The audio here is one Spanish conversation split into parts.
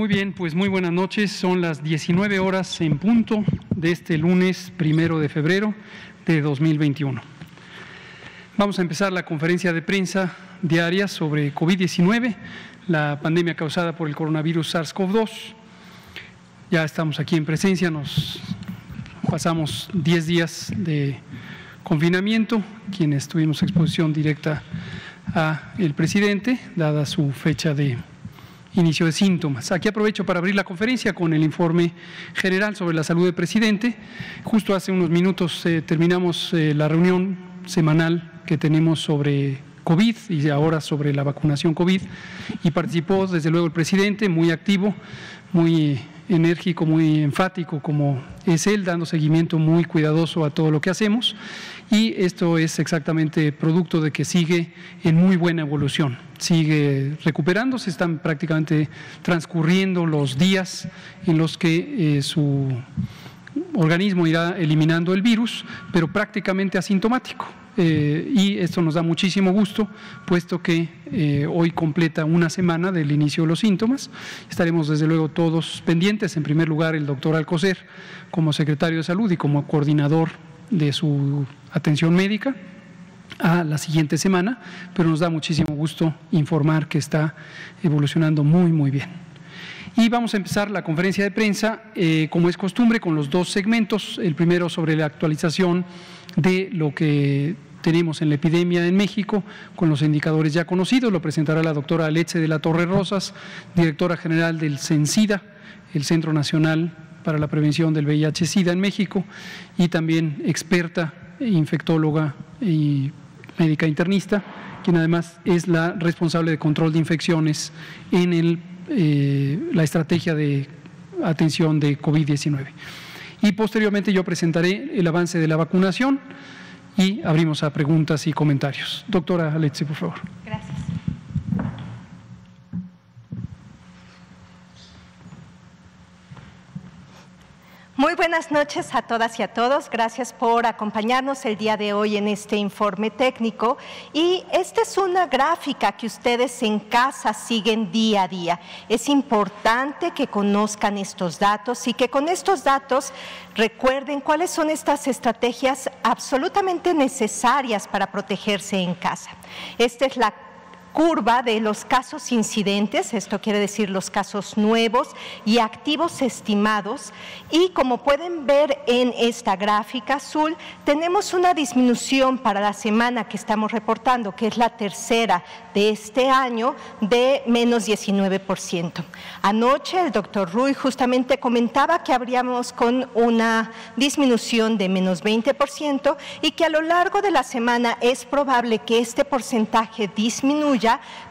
Muy bien, pues muy buenas noches. Son las 19 horas en punto de este lunes primero de febrero de 2021. Vamos a empezar la conferencia de prensa diaria sobre COVID-19, la pandemia causada por el coronavirus SARS-CoV-2. Ya estamos aquí en presencia, nos pasamos 10 días de confinamiento, quienes tuvimos exposición directa a el presidente, dada su fecha de inicio de síntomas. Aquí aprovecho para abrir la conferencia con el informe general sobre la salud del presidente. Justo hace unos minutos eh, terminamos eh, la reunión semanal que tenemos sobre COVID y ahora sobre la vacunación COVID y participó desde luego el presidente muy activo, muy enérgico, muy enfático como es él, dando seguimiento muy cuidadoso a todo lo que hacemos y esto es exactamente producto de que sigue en muy buena evolución, sigue recuperándose, están prácticamente transcurriendo los días en los que eh, su organismo irá eliminando el virus, pero prácticamente asintomático. Eh, y esto nos da muchísimo gusto, puesto que eh, hoy completa una semana del inicio de los síntomas. Estaremos desde luego todos pendientes, en primer lugar el doctor Alcocer como secretario de salud y como coordinador de su atención médica a la siguiente semana, pero nos da muchísimo gusto informar que está evolucionando muy, muy bien. Y vamos a empezar la conferencia de prensa, eh, como es costumbre, con los dos segmentos. El primero sobre la actualización de lo que tenemos en la epidemia en México, con los indicadores ya conocidos. Lo presentará la doctora Aleche de la Torre Rosas, directora general del CENSIDA, el Centro Nacional para la Prevención del VIH-Sida en México, y también experta, infectóloga y médica internista, quien además es la responsable de control de infecciones en el, eh, la estrategia de atención de COVID-19. Y posteriormente yo presentaré el avance de la vacunación y abrimos a preguntas y comentarios. Doctora Alexi, por favor. Gracias. Muy buenas noches a todas y a todos. Gracias por acompañarnos el día de hoy en este informe técnico. Y esta es una gráfica que ustedes en casa siguen día a día. Es importante que conozcan estos datos y que con estos datos recuerden cuáles son estas estrategias absolutamente necesarias para protegerse en casa. Esta es la curva de los casos incidentes, esto quiere decir los casos nuevos y activos estimados. Y como pueden ver en esta gráfica azul, tenemos una disminución para la semana que estamos reportando, que es la tercera de este año, de menos 19%. Anoche el doctor Rui justamente comentaba que habríamos con una disminución de menos 20% y que a lo largo de la semana es probable que este porcentaje disminuya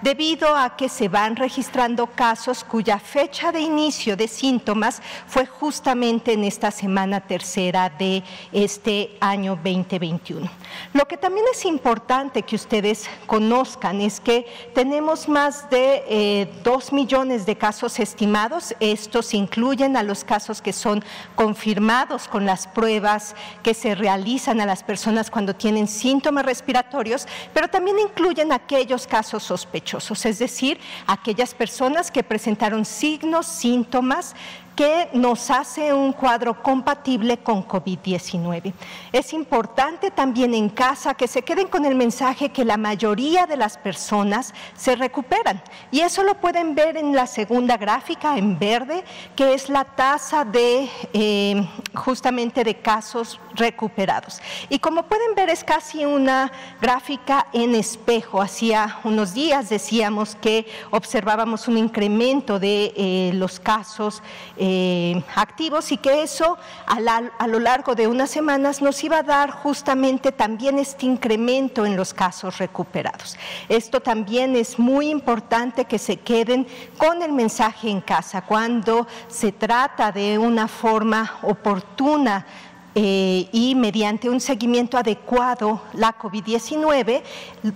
debido a que se van registrando casos cuya fecha de inicio de síntomas fue justamente en esta semana tercera de este año 2021. Lo que también es importante que ustedes conozcan es que tenemos más de eh, dos millones de casos estimados. Estos incluyen a los casos que son confirmados con las pruebas que se realizan a las personas cuando tienen síntomas respiratorios, pero también incluyen aquellos casos sospechosos, es decir, aquellas personas que presentaron signos, síntomas que nos hace un cuadro compatible con COVID-19. Es importante también en casa que se queden con el mensaje que la mayoría de las personas se recuperan. Y eso lo pueden ver en la segunda gráfica en verde, que es la tasa de eh, justamente de casos recuperados. Y como pueden ver es casi una gráfica en espejo. Hacía unos días decíamos que observábamos un incremento de eh, los casos. Eh, eh, activos y que eso a, lo largo de unas semanas nos iba a dar justamente también este incremento en los casos recuperados. Esto también es muy importante que se queden con el mensaje en casa cuando se trata de una forma oportuna eh, y mediante un seguimiento adecuado, la COVID-19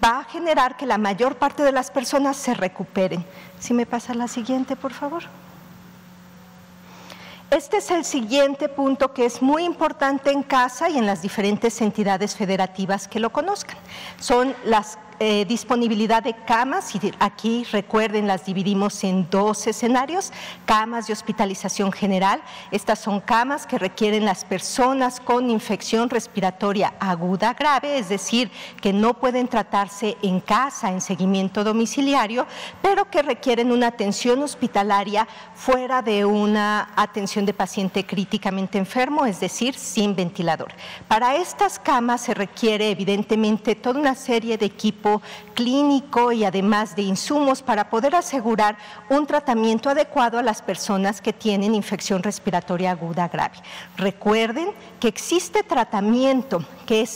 va a generar que la mayor parte de las personas se recuperen. Si me pasa la siguiente, por favor. Este es el siguiente punto que es muy importante en casa y en las diferentes entidades federativas que lo conozcan. Son las eh, disponibilidad de camas, y aquí recuerden, las dividimos en dos escenarios, camas de hospitalización general. Estas son camas que requieren las personas con infección respiratoria aguda grave, es decir, que no pueden tratarse en casa en seguimiento domiciliario, pero que requieren una atención hospitalaria fuera de una atención de paciente críticamente enfermo, es decir, sin ventilador. Para estas camas se requiere evidentemente toda una serie de clínico y además de insumos para poder asegurar un tratamiento adecuado a las personas que tienen infección respiratoria aguda grave. Recuerden que existe tratamiento que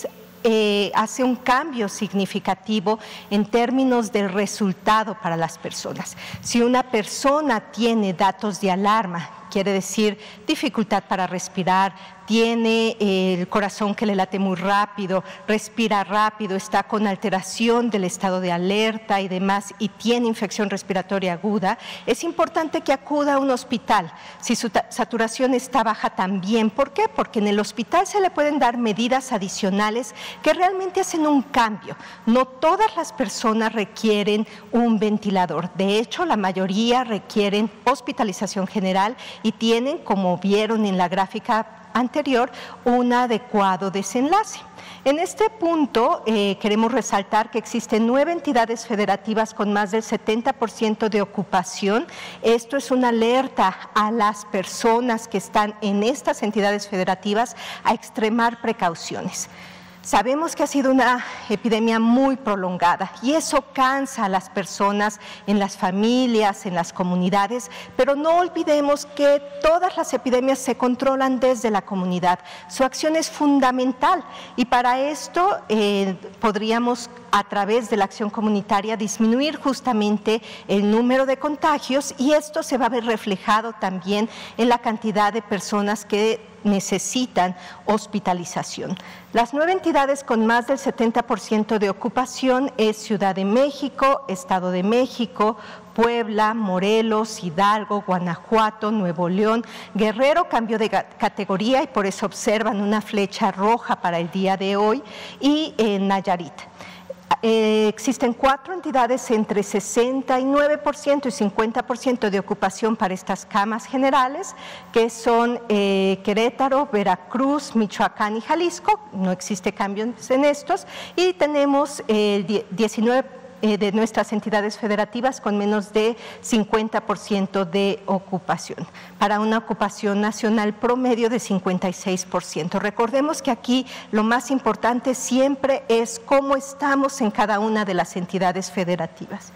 eh, hace un cambio significativo en términos del resultado para las personas. Si una persona tiene datos de alarma, quiere decir dificultad para respirar, tiene el corazón que le late muy rápido, respira rápido, está con alteración del estado de alerta y demás y tiene infección respiratoria aguda, es importante que acuda a un hospital. Si su saturación está baja también, ¿por qué? Porque en el hospital se le pueden dar medidas adicionales que realmente hacen un cambio. No todas las personas requieren un ventilador. De hecho, la mayoría requieren hospitalización general y tienen, como vieron en la gráfica anterior un adecuado desenlace. En este punto eh, queremos resaltar que existen nueve entidades federativas con más del 70% de ocupación. Esto es una alerta a las personas que están en estas entidades federativas a extremar precauciones. Sabemos que ha sido una epidemia muy prolongada y eso cansa a las personas en las familias, en las comunidades, pero no olvidemos que todas las epidemias se controlan desde la comunidad. Su acción es fundamental y para esto eh, podríamos a través de la acción comunitaria disminuir justamente el número de contagios y esto se va a ver reflejado también en la cantidad de personas que necesitan hospitalización. Las nueve entidades con más del 70% de ocupación es Ciudad de México, Estado de México, Puebla, Morelos, Hidalgo, Guanajuato, Nuevo León, Guerrero cambió de categoría y por eso observan una flecha roja para el día de hoy y en Nayarit. Eh, existen cuatro entidades entre 69% y 50% de ocupación para estas camas generales, que son eh, Querétaro, Veracruz, Michoacán y Jalisco. No existe cambio en estos. Y tenemos 19 eh, eh, de nuestras entidades federativas con menos de 50% de ocupación, para una ocupación nacional promedio de 56%. Recordemos que aquí lo más importante siempre es cómo estamos en cada una de las entidades federativas.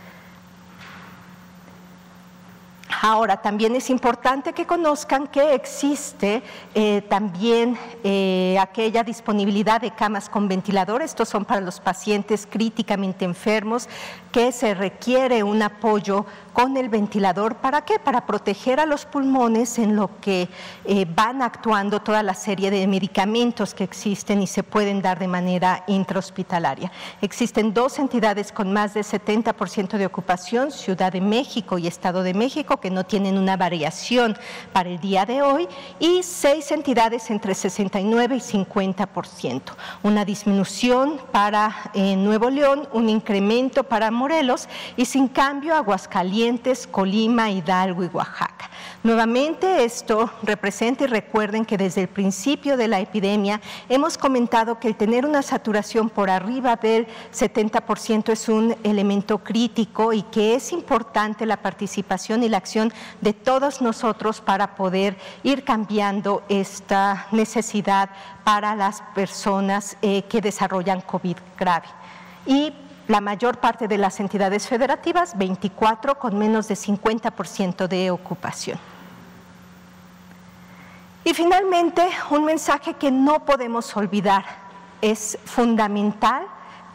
Ahora, también es importante que conozcan que existe eh, también eh, aquella disponibilidad de camas con ventilador. Estos son para los pacientes críticamente enfermos que se requiere un apoyo con el ventilador. ¿Para qué? Para proteger a los pulmones en lo que eh, van actuando toda la serie de medicamentos que existen y se pueden dar de manera intrahospitalaria. Existen dos entidades con más de 70% de ocupación, Ciudad de México y Estado de México, que no tienen una variación para el día de hoy, y seis entidades entre 69 y 50%. Una disminución para eh, Nuevo León, un incremento para Morelos y sin cambio Aguascalientes Colima, Hidalgo y Oaxaca. Nuevamente esto representa y recuerden que desde el principio de la epidemia hemos comentado que el tener una saturación por arriba del 70% es un elemento crítico y que es importante la participación y la acción de todos nosotros para poder ir cambiando esta necesidad para las personas eh, que desarrollan COVID grave. Y la mayor parte de las entidades federativas, 24 con menos de 50% de ocupación. Y finalmente, un mensaje que no podemos olvidar, es fundamental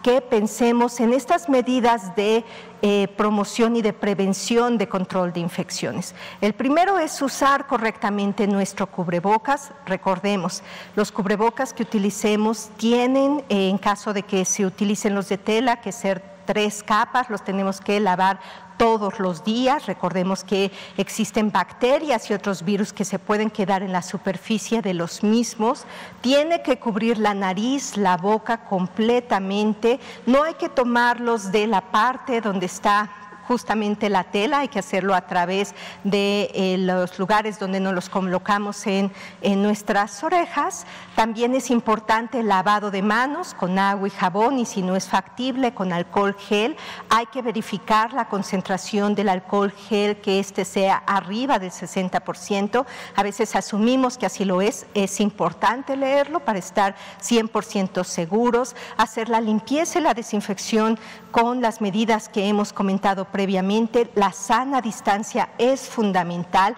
que pensemos en estas medidas de eh, promoción y de prevención de control de infecciones. El primero es usar correctamente nuestro cubrebocas. Recordemos, los cubrebocas que utilicemos tienen, eh, en caso de que se utilicen los de tela, que ser tres capas, los tenemos que lavar todos los días. Recordemos que existen bacterias y otros virus que se pueden quedar en la superficie de los mismos. Tiene que cubrir la nariz, la boca completamente. No hay que tomarlos de la parte donde está justamente la tela, hay que hacerlo a través de eh, los lugares donde nos los colocamos en, en nuestras orejas. También es importante el lavado de manos con agua y jabón y si no es factible con alcohol gel. Hay que verificar la concentración del alcohol gel, que este sea arriba del 60%. A veces asumimos que así lo es. Es importante leerlo para estar 100% seguros. Hacer la limpieza y la desinfección con las medidas que hemos comentado previamente, la sana distancia es fundamental,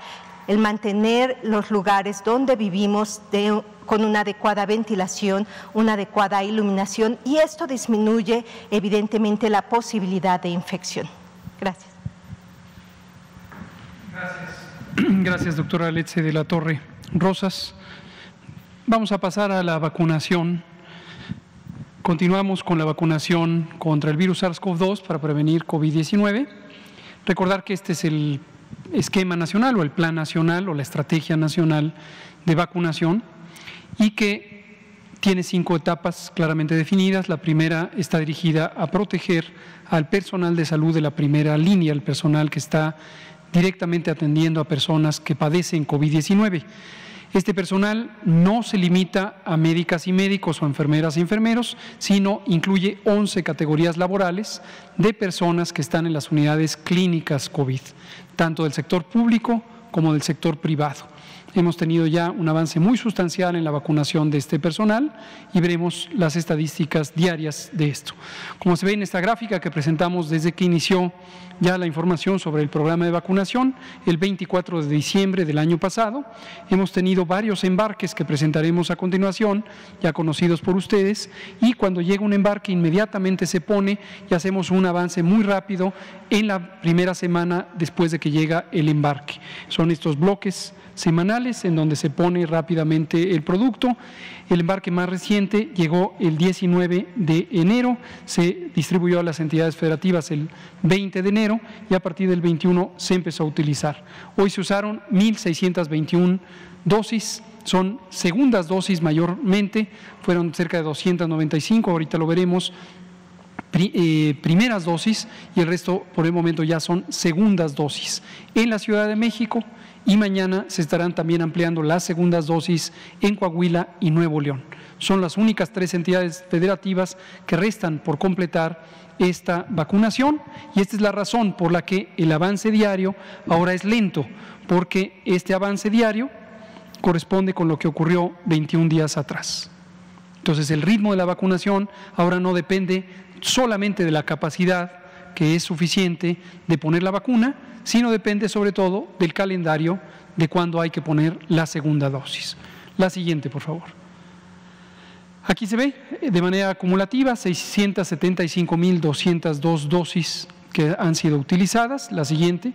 el mantener los lugares donde vivimos con una adecuada ventilación, una adecuada iluminación y esto disminuye evidentemente la posibilidad de infección. Gracias. Gracias, Gracias doctora Letze de la Torre. Rosas, vamos a pasar a la vacunación. Continuamos con la vacunación contra el virus SARS-CoV-2 para prevenir COVID-19. Recordar que este es el esquema nacional o el plan nacional o la estrategia nacional de vacunación y que tiene cinco etapas claramente definidas. La primera está dirigida a proteger al personal de salud de la primera línea, el personal que está directamente atendiendo a personas que padecen COVID-19. Este personal no se limita a médicas y médicos o enfermeras y enfermeros, sino incluye 11 categorías laborales de personas que están en las unidades clínicas COVID, tanto del sector público como del sector privado. Hemos tenido ya un avance muy sustancial en la vacunación de este personal y veremos las estadísticas diarias de esto. Como se ve en esta gráfica que presentamos desde que inició ya la información sobre el programa de vacunación, el 24 de diciembre del año pasado, hemos tenido varios embarques que presentaremos a continuación, ya conocidos por ustedes, y cuando llega un embarque inmediatamente se pone y hacemos un avance muy rápido en la primera semana después de que llega el embarque. Son estos bloques semanales en donde se pone rápidamente el producto. El embarque más reciente llegó el 19 de enero, se distribuyó a las entidades federativas el 20 de enero y a partir del 21 se empezó a utilizar. Hoy se usaron 1.621 dosis, son segundas dosis mayormente, fueron cerca de 295, ahorita lo veremos, eh, primeras dosis y el resto por el momento ya son segundas dosis. En la Ciudad de México, y mañana se estarán también ampliando las segundas dosis en Coahuila y Nuevo León. Son las únicas tres entidades federativas que restan por completar esta vacunación y esta es la razón por la que el avance diario ahora es lento, porque este avance diario corresponde con lo que ocurrió 21 días atrás. Entonces el ritmo de la vacunación ahora no depende solamente de la capacidad que es suficiente de poner la vacuna, sino depende sobre todo del calendario de cuándo hay que poner la segunda dosis. La siguiente, por favor. Aquí se ve eh, de manera acumulativa 675.202 dosis que han sido utilizadas. La siguiente.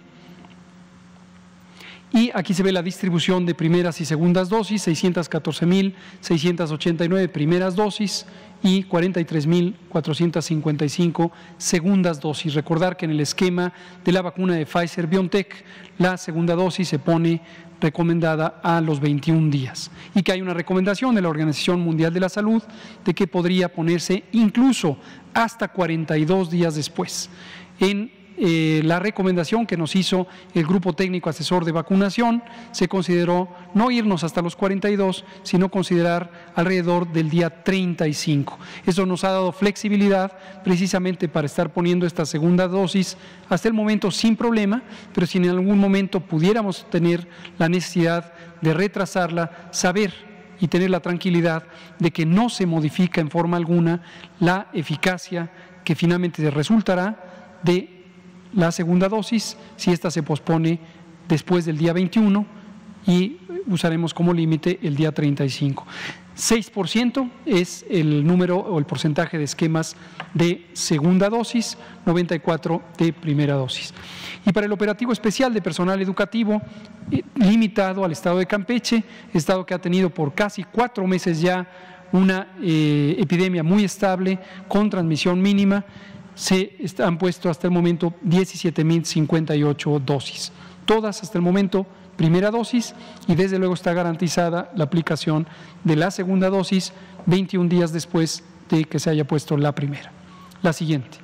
Y aquí se ve la distribución de primeras y segundas dosis, 614.689 primeras dosis y 43.455 segundas dosis. Recordar que en el esquema de la vacuna de Pfizer BioNTech, la segunda dosis se pone recomendada a los 21 días y que hay una recomendación de la Organización Mundial de la Salud de que podría ponerse incluso hasta 42 días después. En eh, la recomendación que nos hizo el Grupo Técnico Asesor de Vacunación se consideró no irnos hasta los 42, sino considerar alrededor del día 35. Eso nos ha dado flexibilidad precisamente para estar poniendo esta segunda dosis hasta el momento sin problema, pero si en algún momento pudiéramos tener la necesidad de retrasarla, saber y tener la tranquilidad de que no se modifica en forma alguna la eficacia que finalmente resultará de la segunda dosis si esta se pospone después del día 21 y usaremos como límite el día 35. 6% es el número o el porcentaje de esquemas de segunda dosis, 94 de primera dosis. Y para el operativo especial de personal educativo, eh, limitado al estado de Campeche, estado que ha tenido por casi cuatro meses ya una eh, epidemia muy estable con transmisión mínima, se han puesto hasta el momento 17.058 dosis. Todas hasta el momento primera dosis y desde luego está garantizada la aplicación de la segunda dosis 21 días después de que se haya puesto la primera. La siguiente.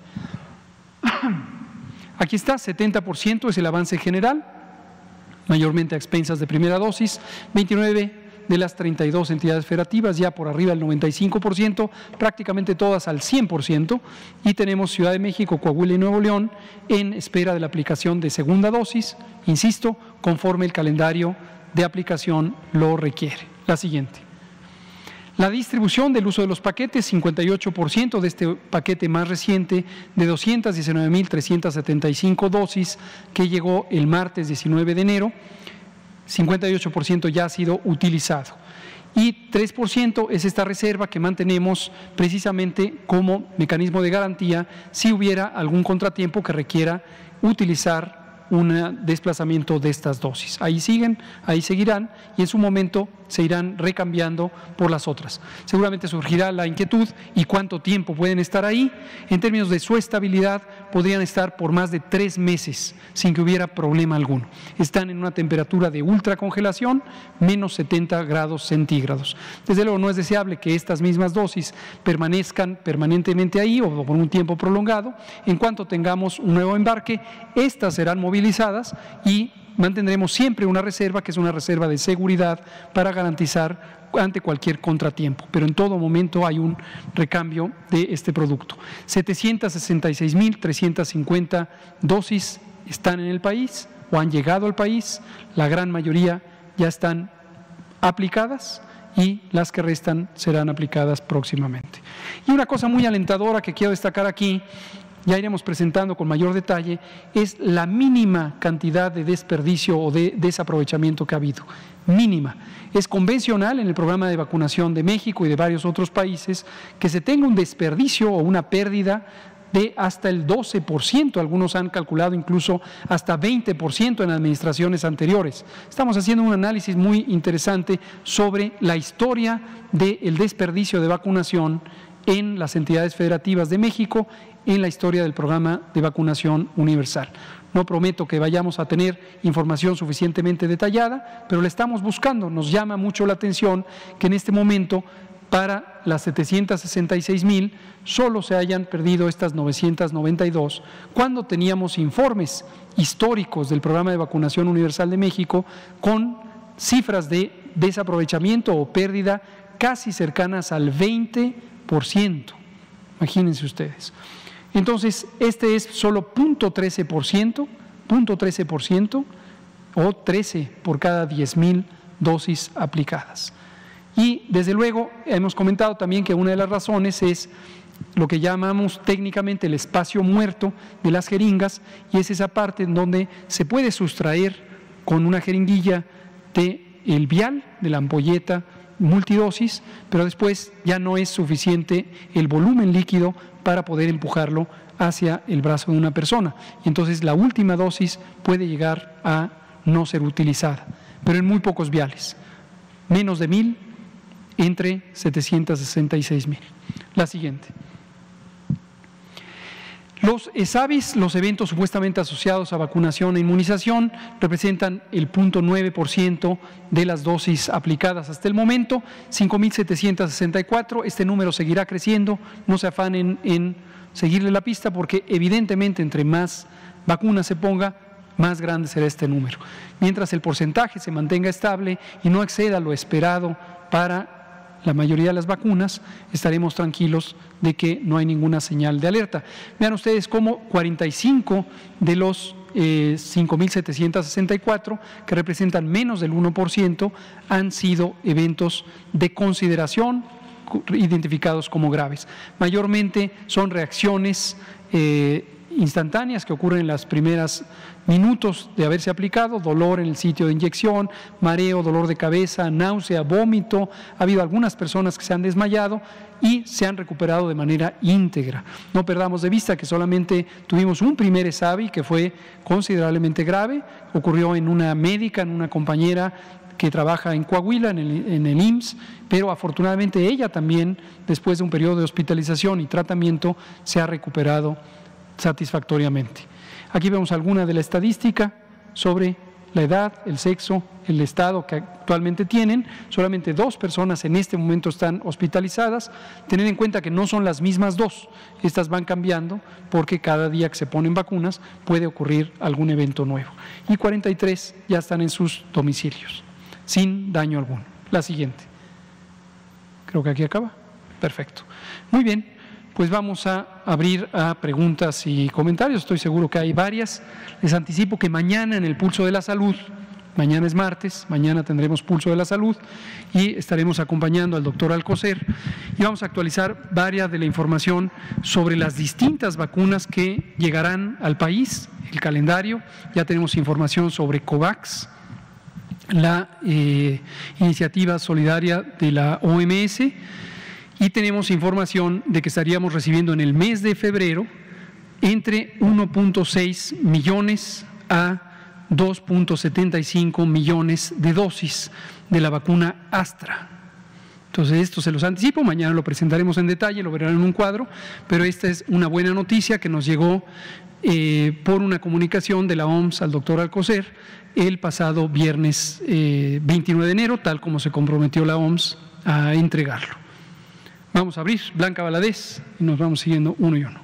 Aquí está, 70% es el avance general, mayormente a expensas de primera dosis, 29 de las 32 entidades federativas, ya por arriba del 95%, prácticamente todas al 100%, y tenemos Ciudad de México, Coahuila y Nuevo León en espera de la aplicación de segunda dosis, insisto, conforme el calendario de aplicación lo requiere. La siguiente. La distribución del uso de los paquetes, 58% de este paquete más reciente de 219.375 dosis que llegó el martes 19 de enero 58% ya ha sido utilizado. Y 3% es esta reserva que mantenemos precisamente como mecanismo de garantía si hubiera algún contratiempo que requiera utilizar un desplazamiento de estas dosis. Ahí siguen, ahí seguirán y en su momento se irán recambiando por las otras. Seguramente surgirá la inquietud y cuánto tiempo pueden estar ahí. En términos de su estabilidad, podrían estar por más de tres meses sin que hubiera problema alguno. Están en una temperatura de ultracongelación, menos 70 grados centígrados. Desde luego no es deseable que estas mismas dosis permanezcan permanentemente ahí o por un tiempo prolongado. En cuanto tengamos un nuevo embarque, estas serán movilizadas y mantendremos siempre una reserva que es una reserva de seguridad para garantizar ante cualquier contratiempo, pero en todo momento hay un recambio de este producto. 766.350 dosis están en el país o han llegado al país, la gran mayoría ya están aplicadas y las que restan serán aplicadas próximamente. Y una cosa muy alentadora que quiero destacar aquí ya iremos presentando con mayor detalle, es la mínima cantidad de desperdicio o de desaprovechamiento que ha habido. Mínima. Es convencional en el programa de vacunación de México y de varios otros países que se tenga un desperdicio o una pérdida de hasta el 12%, algunos han calculado incluso hasta 20% en administraciones anteriores. Estamos haciendo un análisis muy interesante sobre la historia del desperdicio de vacunación en las entidades federativas de México en la historia del programa de vacunación universal. No prometo que vayamos a tener información suficientemente detallada, pero la estamos buscando. Nos llama mucho la atención que en este momento para las 766 mil solo se hayan perdido estas 992, cuando teníamos informes históricos del programa de vacunación universal de México con cifras de desaprovechamiento o pérdida casi cercanas al 20%. Imagínense ustedes. Entonces, este es solo 0.13%, 0.13% o 13 por cada 10 mil dosis aplicadas. Y desde luego hemos comentado también que una de las razones es lo que llamamos técnicamente el espacio muerto de las jeringas y es esa parte en donde se puede sustraer con una jeringuilla de el vial, de la ampolleta multidosis, pero después ya no es suficiente el volumen líquido para poder empujarlo hacia el brazo de una persona. Y entonces la última dosis puede llegar a no ser utilizada, pero en muy pocos viales, menos de mil entre 766 mil. La siguiente. Los ESAVIS, los eventos supuestamente asociados a vacunación e inmunización, representan el 0.9% de las dosis aplicadas hasta el momento, 5.764. Este número seguirá creciendo, no se afanen en seguirle la pista porque evidentemente entre más vacunas se ponga, más grande será este número. Mientras el porcentaje se mantenga estable y no exceda lo esperado para la mayoría de las vacunas, estaremos tranquilos de que no hay ninguna señal de alerta. Vean ustedes cómo 45 de los 5.764, eh, que representan menos del 1%, han sido eventos de consideración identificados como graves. Mayormente son reacciones eh, instantáneas que ocurren en las primeras minutos de haberse aplicado, dolor en el sitio de inyección, mareo, dolor de cabeza, náusea, vómito. Ha habido algunas personas que se han desmayado y se han recuperado de manera íntegra. No perdamos de vista que solamente tuvimos un primer ESAVI que fue considerablemente grave, ocurrió en una médica, en una compañera que trabaja en Coahuila, en el, en el, IMSS, pero afortunadamente ella también, después de un periodo de hospitalización y tratamiento, se ha recuperado satisfactoriamente. Aquí vemos alguna de la estadística sobre la edad, el sexo, el estado que actualmente tienen. Solamente dos personas en este momento están hospitalizadas. Tener en cuenta que no son las mismas dos. Estas van cambiando porque cada día que se ponen vacunas puede ocurrir algún evento nuevo. Y 43 ya están en sus domicilios, sin daño alguno. La siguiente. Creo que aquí acaba. Perfecto. Muy bien pues vamos a abrir a preguntas y comentarios. Estoy seguro que hay varias. Les anticipo que mañana en el Pulso de la Salud, mañana es martes, mañana tendremos Pulso de la Salud y estaremos acompañando al doctor Alcocer y vamos a actualizar varias de la información sobre las distintas vacunas que llegarán al país, el calendario. Ya tenemos información sobre COVAX, la eh, iniciativa solidaria de la OMS y tenemos información de que estaríamos recibiendo en el mes de febrero entre 1.6 millones a 2.75 millones de dosis de la vacuna Astra. Entonces, esto se los anticipo, mañana lo presentaremos en detalle, lo verán en un cuadro, pero esta es una buena noticia que nos llegó eh, por una comunicación de la OMS al doctor Alcocer el pasado viernes 29 eh, de enero, tal como se comprometió la OMS a entregarlo. Vamos a abrir Blanca Valadez y nos vamos siguiendo uno y uno.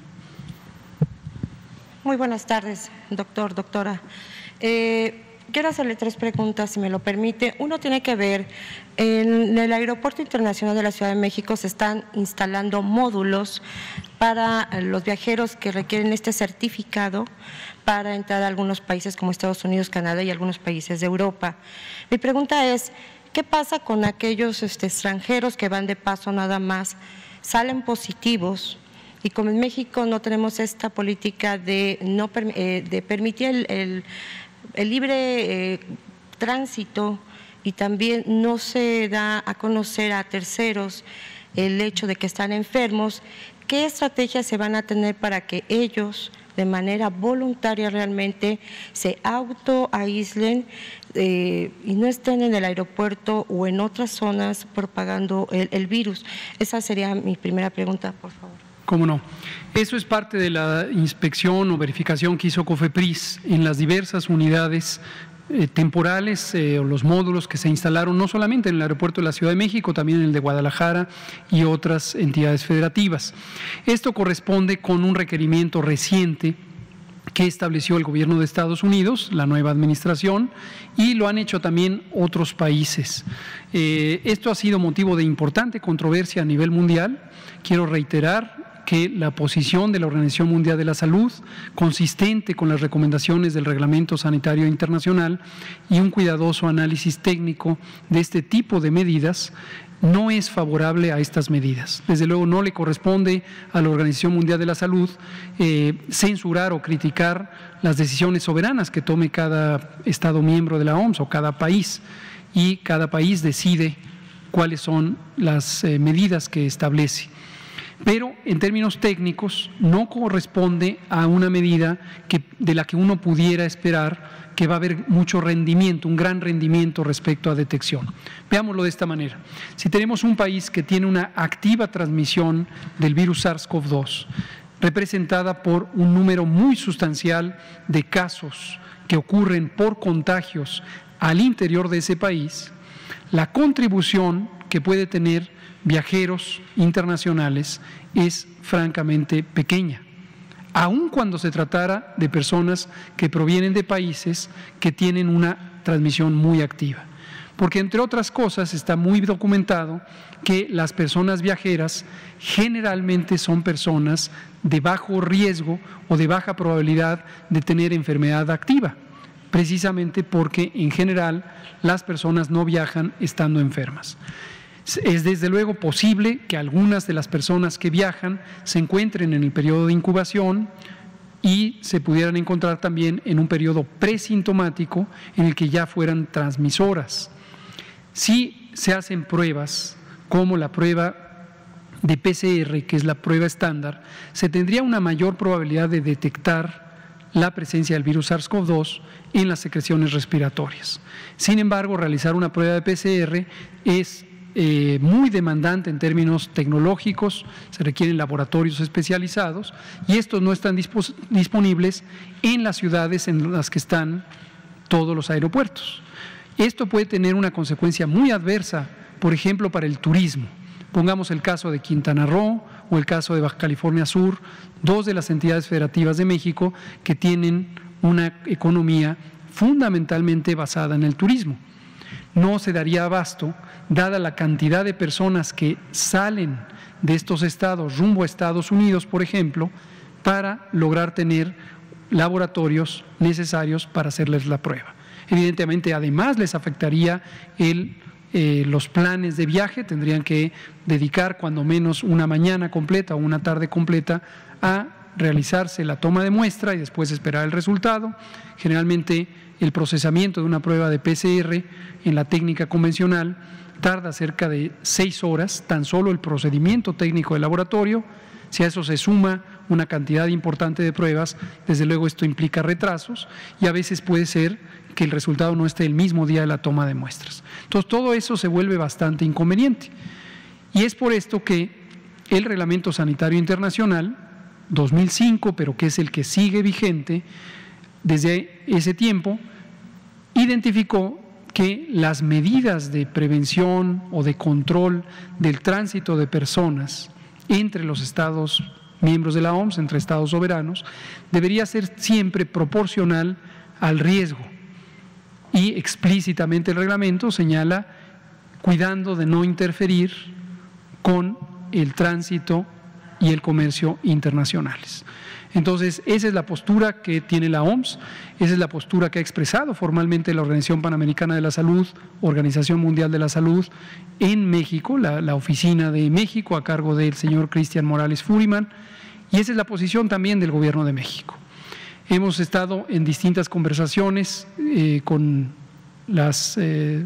Muy buenas tardes, doctor, doctora. Eh, quiero hacerle tres preguntas, si me lo permite. Uno tiene que ver, en el Aeropuerto Internacional de la Ciudad de México se están instalando módulos para los viajeros que requieren este certificado para entrar a algunos países como Estados Unidos, Canadá y algunos países de Europa. Mi pregunta es, ¿Qué pasa con aquellos este, extranjeros que van de paso nada más, salen positivos? Y como en México no tenemos esta política de, no, eh, de permitir el, libre eh, tránsito y también no se da a conocer a terceros el hecho de que están enfermos, ¿qué estrategias se van a tener para que ellos de manera voluntaria realmente se auto aíslen eh, y no estén en el aeropuerto o en otras zonas propagando el, virus? Esa sería mi primera pregunta, por favor. ¿Cómo no? Eso es parte de la inspección o verificación que hizo COFEPRIS en las diversas unidades eh, temporales eh, o los módulos que se instalaron no solamente en el aeropuerto de la Ciudad de México, también en el de Guadalajara y otras entidades federativas. Esto corresponde con un requerimiento reciente que estableció el gobierno de Estados Unidos, la nueva administración, y lo han hecho también otros países. Eh, esto ha sido motivo de importante controversia a nivel mundial. Quiero reiterar que la posición de la Organización Mundial de la Salud, consistente con las recomendaciones del Reglamento Sanitario Internacional y un cuidadoso análisis técnico de este tipo de medidas, no es favorable a estas medidas. Desde luego no le corresponde a la Organización Mundial de la Salud eh, censurar o criticar las decisiones soberanas que tome cada Estado miembro de la OMS o cada país y cada país decide cuáles son las eh, medidas que establece. Pero en términos técnicos no corresponde a una medida que, de la que uno pudiera esperar que va a haber mucho rendimiento, un gran rendimiento respecto a detección. Veámoslo de esta manera. Si tenemos un país que tiene una activa transmisión del virus SARS-CoV-2, representada por un número muy sustancial de casos que ocurren por contagios al interior de ese país, la contribución que puede tener viajeros internacionales es francamente pequeña aun cuando se tratara de personas que provienen de países que tienen una transmisión muy activa. Porque entre otras cosas está muy documentado que las personas viajeras generalmente son personas de bajo riesgo o de baja probabilidad de tener enfermedad activa, precisamente porque en general las personas no viajan estando enfermas. Es desde luego posible que algunas de las personas que viajan se encuentren en el periodo de incubación y se pudieran encontrar también en un periodo presintomático en el que ya fueran transmisoras. Si se hacen pruebas como la prueba de PCR, que es la prueba estándar, se tendría una mayor probabilidad de detectar la presencia del virus SARS-CoV-2 en las secreciones respiratorias. Sin embargo, realizar una prueba de PCR es eh, muy demandante en términos tecnológicos, se requieren laboratorios especializados y estos no están disponibles en las ciudades en las que están todos los aeropuertos. Esto puede tener una consecuencia muy adversa, por ejemplo, para el turismo. Pongamos el caso de Quintana Roo o el caso de Baja California Sur, dos de las entidades federativas de México que tienen una economía fundamentalmente basada en el turismo. No se daría abasto, dada la cantidad de personas que salen de estos estados rumbo a Estados Unidos, por ejemplo, para lograr tener laboratorios necesarios para hacerles la prueba. Evidentemente, además les afectaría el eh, los planes de viaje, tendrían que dedicar cuando menos una mañana completa o una tarde completa a realizarse la toma de muestra y después esperar el resultado. Generalmente el procesamiento de una prueba de PCR en la técnica convencional tarda cerca de seis horas, tan solo el procedimiento técnico del laboratorio. Si a eso se suma una cantidad importante de pruebas, desde luego esto implica retrasos y a veces puede ser que el resultado no esté el mismo día de la toma de muestras. Entonces todo eso se vuelve bastante inconveniente. Y es por esto que el Reglamento Sanitario Internacional 2005, pero que es el que sigue vigente desde ese tiempo, identificó que las medidas de prevención o de control del tránsito de personas entre los estados miembros de la OMS, entre estados soberanos, debería ser siempre proporcional al riesgo y explícitamente el reglamento señala cuidando de no interferir con el tránsito y el comercio internacionales. Entonces, esa es la postura que tiene la OMS, esa es la postura que ha expresado formalmente la Organización Panamericana de la Salud, Organización Mundial de la Salud, en México, la, oficina de México a cargo del señor Cristian Morales Furiman, y esa es la posición también del Gobierno de México. Hemos estado en distintas conversaciones eh, con las eh,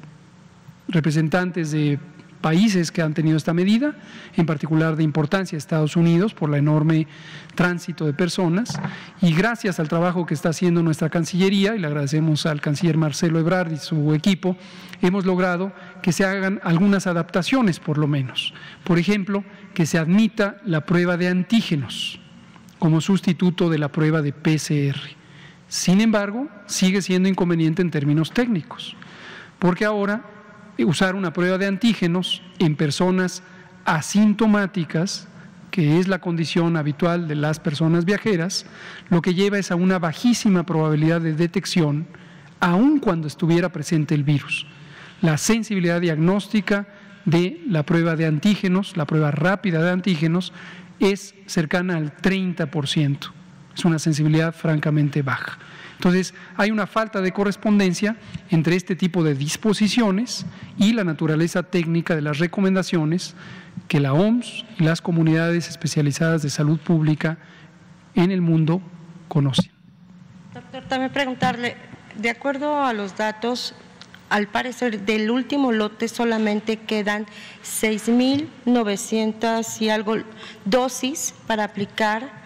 representantes de países que han tenido esta medida, en particular de importancia Estados Unidos por la enorme tránsito de personas y gracias al trabajo que está haciendo nuestra Cancillería y le agradecemos al canciller Marcelo Ebrard y su equipo, hemos logrado que se hagan algunas adaptaciones por lo menos. Por ejemplo, que se admita la prueba de antígenos como sustituto de la prueba de PCR. Sin embargo, sigue siendo inconveniente en términos técnicos, porque ahora usar una prueba de antígenos en personas asintomáticas, que es la condición habitual de las personas viajeras, lo que lleva es a una bajísima probabilidad de detección, aun cuando estuviera presente el virus. La sensibilidad diagnóstica de la prueba de antígenos, la prueba rápida de antígenos, es cercana al 30%. Es una sensibilidad francamente baja. Entonces, hay una falta de correspondencia entre este tipo de disposiciones y la naturaleza técnica de las recomendaciones que la OMS y las comunidades especializadas de salud pública en el mundo conocen. Doctor, también preguntarle, de acuerdo a los datos al parecer del último lote solamente quedan 6.900 y algo dosis para aplicar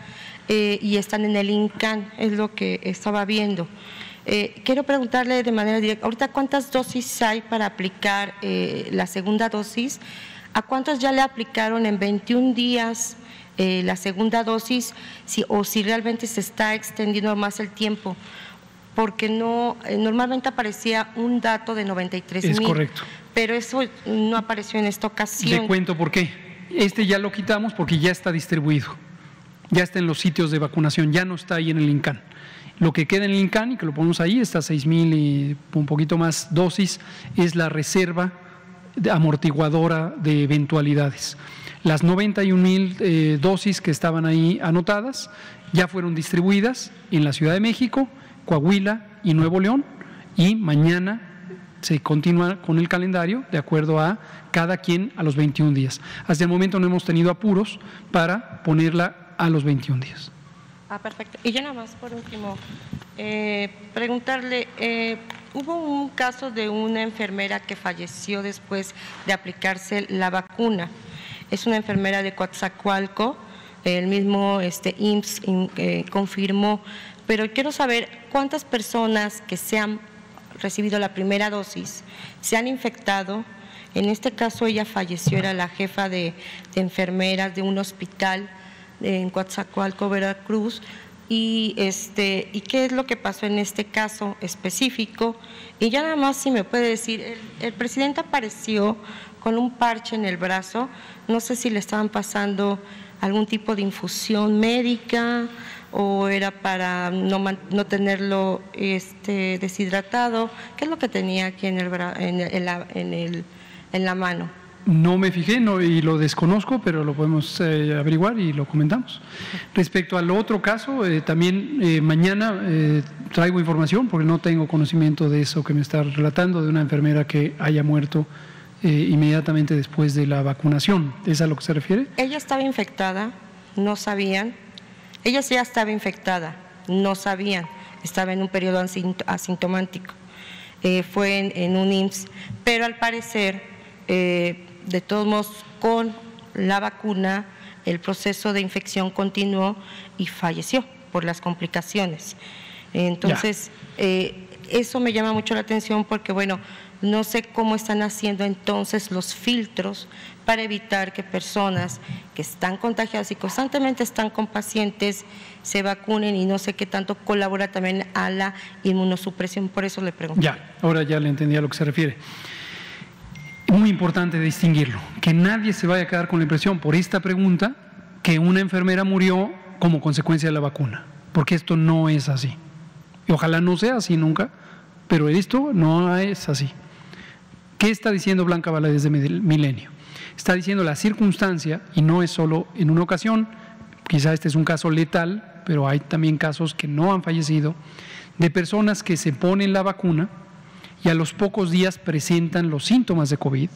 eh, y están en el INCAN, es lo que estaba viendo. Eh, quiero preguntarle de manera directa, ahorita cuántas dosis hay para aplicar eh, la segunda dosis, a cuántos ya le aplicaron en 21 días la segunda dosis si, o si realmente se está extendiendo más el tiempo porque no eh, normalmente aparecía un dato de 93 mil. Es correcto. Pero eso no apareció en esta ocasión. Le cuento por qué. Este ya lo quitamos porque ya está distribuido. Ya está en los sitios de vacunación, ya no está ahí en el INCAN. Lo que queda en el INCAN y que lo ponemos ahí, está 6 mil y un poquito más dosis, es la reserva amortiguadora de eventualidades. Las 91 mil eh, dosis que estaban ahí anotadas ya fueron distribuidas en la Ciudad de México, Coahuila y Nuevo León y mañana se continúa con el calendario de acuerdo a cada quien a los 21 días. Hasta el momento no hemos tenido apuros para ponerla a los 21 días. Ah, perfecto. Y ya nada más, por último, eh, preguntarle, eh, hubo un caso de una enfermera que falleció después de aplicarse la vacuna. Es una enfermera de Coatzacoalco, el mismo este, IMSS eh, confirmó pero quiero saber cuántas personas que se han recibido la primera dosis se han infectado En este caso ella falleció, era la jefa de, enfermeras de un hospital en Coatzacoalco, Veracruz. Y, este, ¿Y qué es lo que pasó en este caso específico? Y ya nada más si me puede decir, el, el presidente apareció con un parche en el brazo, no sé si le estaban pasando algún tipo de infusión médica o era para no, no tenerlo este, deshidratado. ¿Qué es lo que tenía aquí en, el, en, en, la, en, el, en la mano? No me fijé no, y lo desconozco, pero lo podemos eh, averiguar y lo comentamos. Respecto al otro caso, eh, también eh, mañana traigo información, porque no tengo conocimiento de eso que me está relatando, de una enfermera que haya muerto inmediatamente después de la vacunación. ¿Es a lo que se refiere? Ella estaba infectada, no sabían, ella ya estaba infectada, no sabían, estaba en un periodo asintomático. Fue en, un IMSS, pero al parecer, de todos modos, con la vacuna, el proceso de infección continuó y falleció por las complicaciones. Entonces, eh, eso me llama mucho la atención porque, bueno, no sé cómo están haciendo entonces los filtros para evitar que personas que están contagiadas y constantemente están con pacientes se vacunen y no sé qué tanto colabora también a la inmunosupresión. Por eso le pregunto. Ya, ahora ya le entendí a lo que se refiere. Muy importante distinguirlo, que nadie se vaya a quedar con la impresión por esta pregunta que una enfermera murió como consecuencia de la vacuna, porque esto no es así. Y ojalá no sea así nunca, pero esto no es así. ¿Qué está diciendo Blanca Valadez de Milenio? Está diciendo la circunstancia, y no es solo en una ocasión, quizá este es un caso letal, pero hay también casos que no han fallecido, de personas que se ponen la vacuna y a los pocos días presentan los síntomas de COVID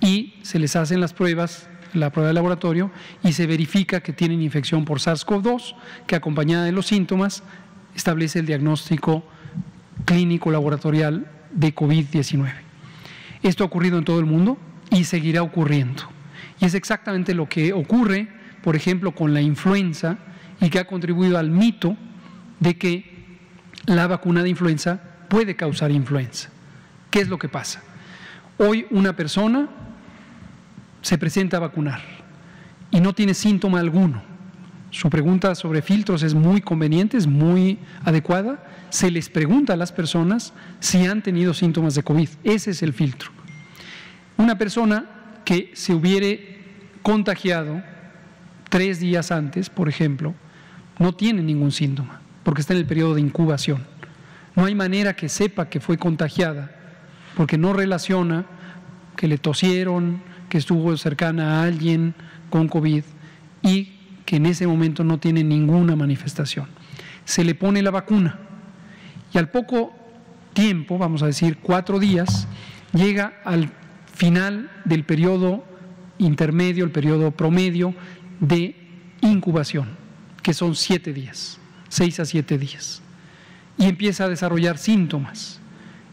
y se les hacen las pruebas, la prueba de laboratorio, y se verifica que tienen infección por SARS-CoV-2, que acompañada de los síntomas establece el diagnóstico clínico laboratorial de COVID-19. Esto ha ocurrido en todo el mundo y seguirá ocurriendo. Y es exactamente lo que ocurre, por ejemplo, con la influenza y que ha contribuido al mito de que la vacuna de influenza puede causar influenza. ¿Qué es lo que pasa? Hoy una persona se presenta a vacunar y no tiene síntoma alguno. Su pregunta sobre filtros es muy conveniente, es muy adecuada. Se les pregunta a las personas si han tenido síntomas de COVID. Ese es el filtro. Una persona que se hubiere contagiado tres días antes, por ejemplo, no tiene ningún síntoma, porque está en el periodo de incubación. No hay manera que sepa que fue contagiada, porque no relaciona que le tosieron, que estuvo cercana a alguien con COVID y que en ese momento no tiene ninguna manifestación. Se le pone la vacuna y al poco tiempo, vamos a decir cuatro días, llega al final del periodo intermedio, el periodo promedio de incubación, que son siete días, seis a siete días. Y empieza a desarrollar síntomas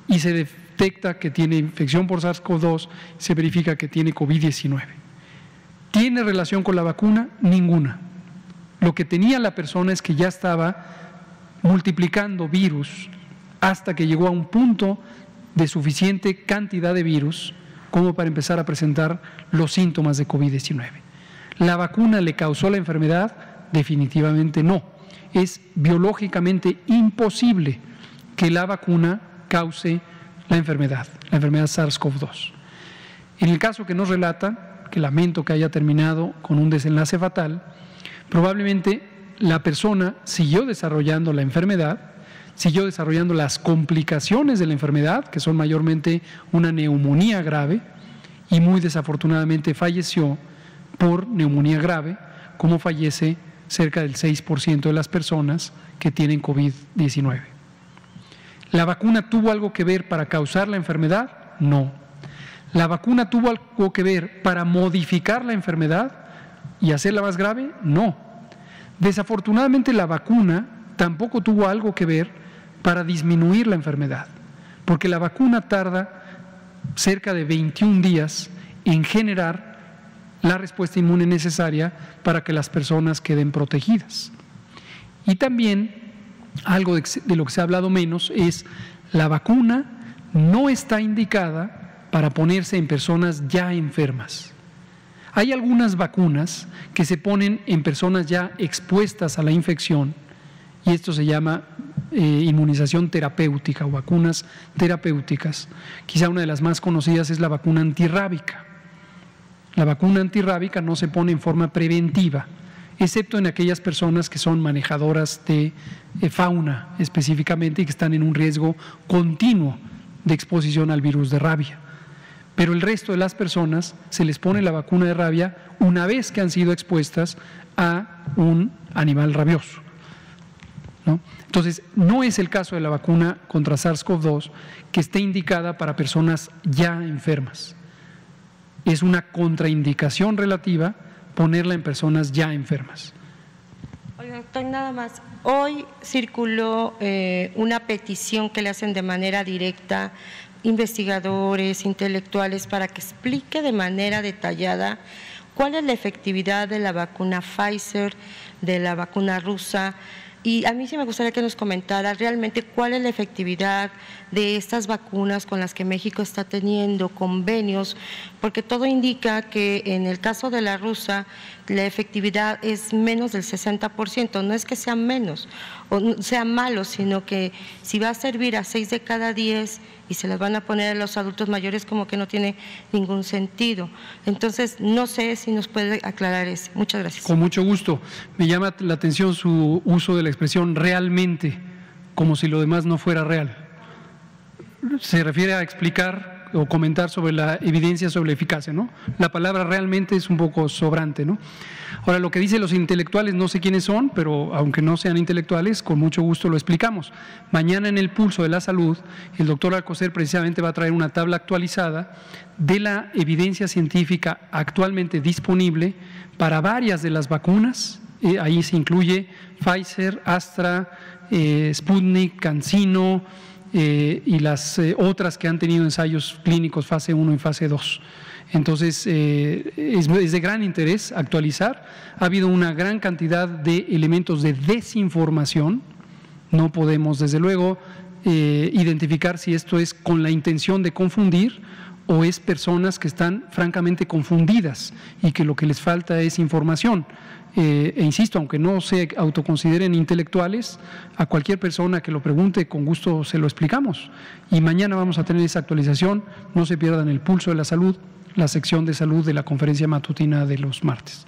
y se detecta que tiene infección por SARS-CoV-2, se verifica que tiene COVID-19. ¿Tiene relación con la vacuna? Ninguna. Lo que tenía la persona es que ya estaba multiplicando virus hasta que llegó a un punto de suficiente cantidad de virus como para empezar a presentar los síntomas de COVID-19. ¿La vacuna le causó la enfermedad? Definitivamente no. Es biológicamente imposible que la vacuna cause la enfermedad, la enfermedad SARS-CoV-2. En el caso que nos relata, que lamento que haya terminado con un desenlace fatal, probablemente la persona siguió desarrollando la enfermedad siguió desarrollando las complicaciones de la enfermedad, que son mayormente una neumonía grave, y muy desafortunadamente falleció por neumonía grave, como fallece cerca del 6% de las personas que tienen COVID-19. ¿La vacuna tuvo algo que ver para causar la enfermedad? No. ¿La vacuna tuvo algo que ver para modificar la enfermedad y hacerla más grave? No. Desafortunadamente la vacuna tampoco tuvo algo que ver para disminuir la enfermedad, porque la vacuna tarda cerca de 21 días en generar la respuesta inmune necesaria para que las personas queden protegidas. Y también algo de, lo que se ha hablado menos es la vacuna no está indicada para ponerse en personas ya enfermas. Hay algunas vacunas que se ponen en personas ya expuestas a la infección y esto se llama eh, inmunización terapéutica o vacunas terapéuticas. Quizá una de las más conocidas es la vacuna antirrábica. La vacuna antirrábica no se pone en forma preventiva, excepto en aquellas personas que son manejadoras de eh, fauna específicamente y que están en un riesgo continuo de exposición al virus de rabia pero el resto de las personas se les pone la vacuna de rabia una vez que han sido expuestas a un animal rabioso. Entonces, no es el caso de la vacuna contra SARS-CoV-2 que esté indicada para personas ya enfermas. Es una contraindicación relativa ponerla en personas ya enfermas. Doctor, nada más. Hoy circuló eh, una petición que le hacen de manera directa investigadores, intelectuales, para que explique de manera detallada cuál es la efectividad de la vacuna Pfizer, de la vacuna rusa. Y a mí sí me gustaría que nos comentara realmente cuál es la efectividad de estas vacunas con las que México está teniendo convenios, porque todo indica que en el caso de la rusa la efectividad es menos del 60%, no es que sea menos o sea malo, sino que si va a servir a 6 de cada 10 y se las van a poner a los adultos mayores como que no tiene ningún sentido. Entonces, no sé si nos puede aclarar eso. Muchas gracias. Con mucho gusto. Me llama la atención su uso de la expresión realmente, como si lo demás no fuera real. Se refiere a explicar o comentar sobre la evidencia sobre la eficacia, ¿no? La palabra realmente es un poco sobrante, ¿no? Ahora, lo que dicen los intelectuales, no sé quiénes son, pero aunque no sean intelectuales, con mucho gusto lo explicamos. Mañana en el Pulso de la Salud, el doctor Alcocer precisamente va a traer una tabla actualizada de la evidencia científica actualmente disponible para varias de las vacunas. Eh, ahí se incluye Pfizer, Astra, eh, Sputnik, CanSino, eh, y las eh, otras que han tenido ensayos clínicos fase 1 y fase 2. Entonces, eh, es, de gran interés actualizar. Ha habido una gran cantidad de elementos de desinformación. No podemos, desde luego, identificar si esto es con la intención de confundir o es personas que están francamente confundidas y que lo que les falta es información. Eh, e insisto, aunque no se autoconsideren intelectuales, a cualquier persona que lo pregunte, con gusto se lo explicamos. Y mañana vamos a tener esa actualización. No se pierdan el pulso de la salud, la sección de salud de la conferencia matutina de los martes.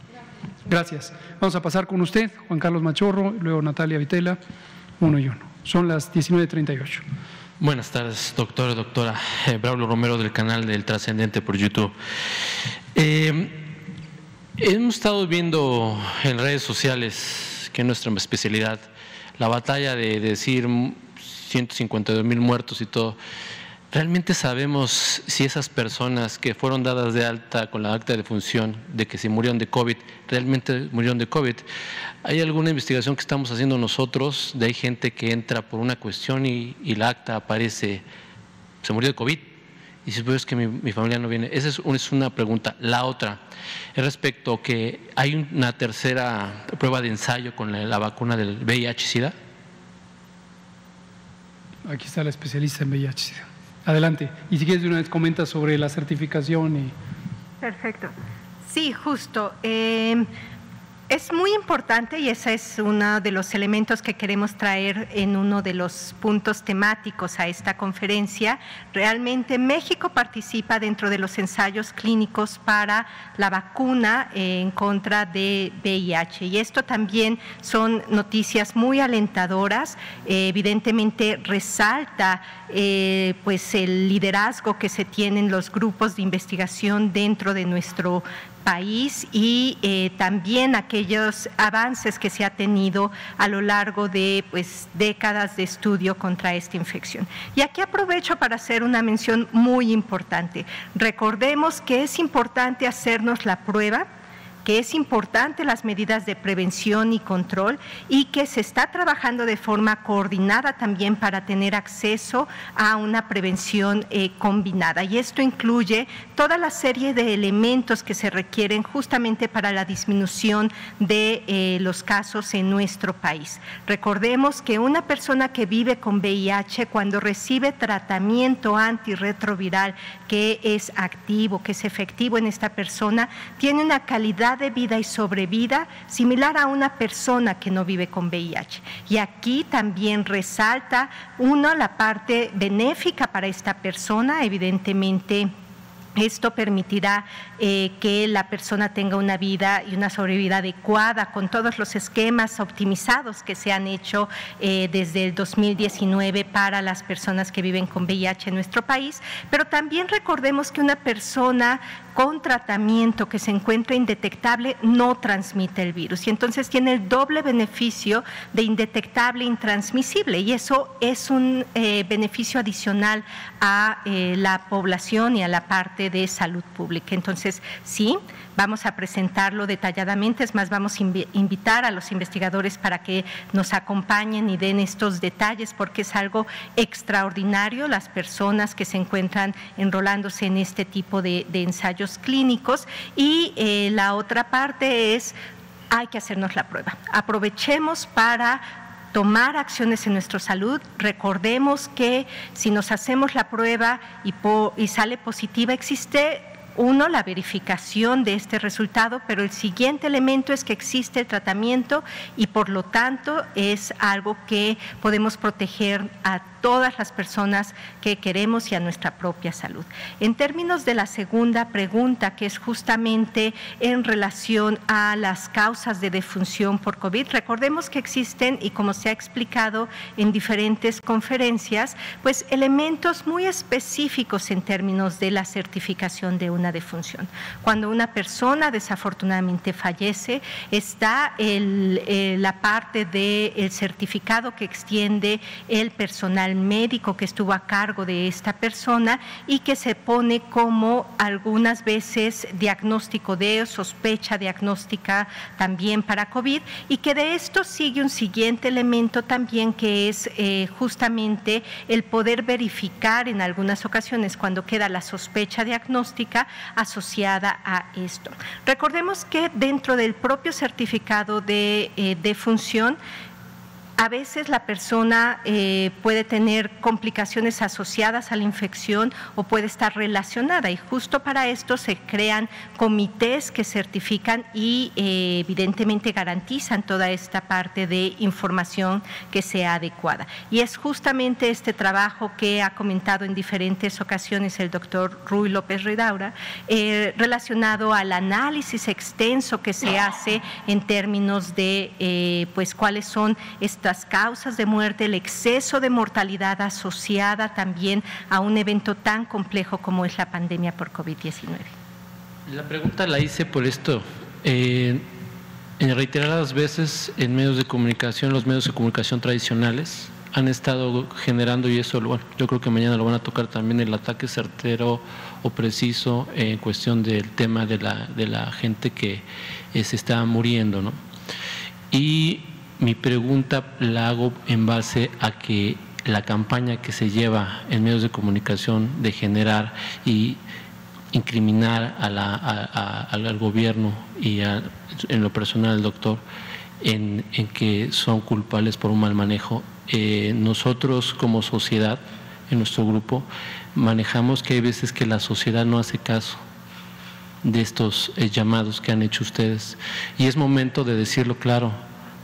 Gracias. Vamos a pasar con usted, Juan Carlos Machorro, luego Natalia Vitela, uno y uno. Son las 19.38. Buenas tardes, doctor, doctora. Eh, Braulio Romero del canal del Trascendente por YouTube. Eh, Hemos estado viendo en redes sociales, que es nuestra especialidad, la batalla de decir 152 mil muertos y todo. ¿Realmente sabemos si esas personas que fueron dadas de alta con la acta de función de que se murieron de COVID, realmente murieron de COVID? ¿Hay alguna investigación que estamos haciendo nosotros de hay gente que entra por una cuestión y, y la acta aparece, se murió de COVID? Y si pues es que mi, familia no viene. Esa es, una pregunta. La otra es respecto a que hay una tercera prueba de ensayo con la, vacuna del VIH-Sida. Aquí está la especialista en VIH-Sida. Adelante. Y si quieres de una vez comenta sobre la certificación. Y... Perfecto. Sí, justo. Eh, es muy importante y ese es uno de los elementos que queremos traer en uno de los puntos temáticos a esta conferencia. Realmente México participa dentro de los ensayos clínicos para la vacuna en contra de VIH y esto también son noticias muy alentadoras. evidentemente resalta eh, pues el liderazgo que se tienen los grupos de investigación dentro de nuestro país y eh, también aquellos avances que se ha tenido a lo largo de pues, décadas de estudio contra esta infección. Y aquí aprovecho para hacer una mención muy importante. Recordemos que es importante hacernos la prueba que es importante las medidas de prevención y control y que se está trabajando de forma coordinada también para tener acceso a una prevención eh, combinada. Y esto incluye toda la serie de elementos que se requieren justamente para la disminución de eh, los casos en nuestro país. Recordemos que una persona que vive con VIH cuando recibe tratamiento antirretroviral que es activo, que es efectivo en esta persona, tiene una calidad de vida y sobrevida similar a una persona que no vive con VIH. Y aquí también resalta, uno, la parte benéfica para esta persona, evidentemente esto permitirá eh, que la persona tenga una vida y una sobrevida adecuada con todos los esquemas optimizados que se han hecho eh, desde el 2019 para las personas que viven con VIH en nuestro país. Pero también recordemos que una persona con tratamiento que se encuentra indetectable no transmite el virus y entonces tiene el doble beneficio de indetectable e intransmisible y eso es un eh, beneficio adicional a eh, la población y a la parte de salud pública. Entonces, sí, Vamos a presentarlo detalladamente, es más, vamos a invitar a los investigadores para que nos acompañen y den estos detalles porque es algo extraordinario las personas que se encuentran enrolándose en este tipo de, ensayos clínicos. Y eh, la otra parte es, hay que hacernos la prueba. Aprovechemos para tomar acciones en nuestra salud. Recordemos que si nos hacemos la prueba y, y sale positiva, existe uno, la verificación de este resultado, pero el siguiente elemento es que existe el tratamiento y por lo tanto es algo que podemos proteger a todas las personas que queremos y a nuestra propia salud. En términos de la segunda pregunta, que es justamente en relación a las causas de defunción por COVID, recordemos que existen, y como se ha explicado en diferentes conferencias, pues elementos muy específicos en términos de la certificación de una defunción. Cuando una persona desafortunadamente fallece, está eh, la parte del certificado que extiende el personal médico que estuvo a cargo de esta persona y que se pone como algunas veces diagnóstico de sospecha diagnóstica también para COVID y que de esto sigue un siguiente elemento también que es eh, justamente el poder verificar en algunas ocasiones cuando queda la sospecha diagnóstica asociada a esto. Recordemos que dentro del propio certificado de eh, defunción a veces la persona eh, puede tener complicaciones asociadas a la infección o puede estar relacionada y justo para esto se crean comités que certifican y eh, evidentemente garantizan toda esta parte de información que sea adecuada. Y es justamente este trabajo que ha comentado en diferentes ocasiones el doctor Ruy López Ridaura eh, relacionado al análisis extenso que se hace en términos de pues cuáles son estas causas de muerte, el exceso de mortalidad asociada también a un evento tan complejo como es la pandemia por COVID-19. La pregunta la hice por esto. Eh, en reiteradas veces en medios de comunicación, los medios de comunicación tradicionales han estado generando, y eso bueno, yo creo que mañana lo van a tocar también, el ataque certero o preciso en cuestión del tema de la, de la gente que eh, se está muriendo. ¿no? Y mi pregunta la hago en base a que la campaña que se lleva en medios de comunicación de generar y incriminar al gobierno y en lo personal al doctor en, que son culpables por un mal manejo. Eh, nosotros como sociedad, en nuestro grupo, manejamos que hay veces que la sociedad no hace caso de estos eh, llamados que han hecho ustedes. Y es momento de decirlo claro,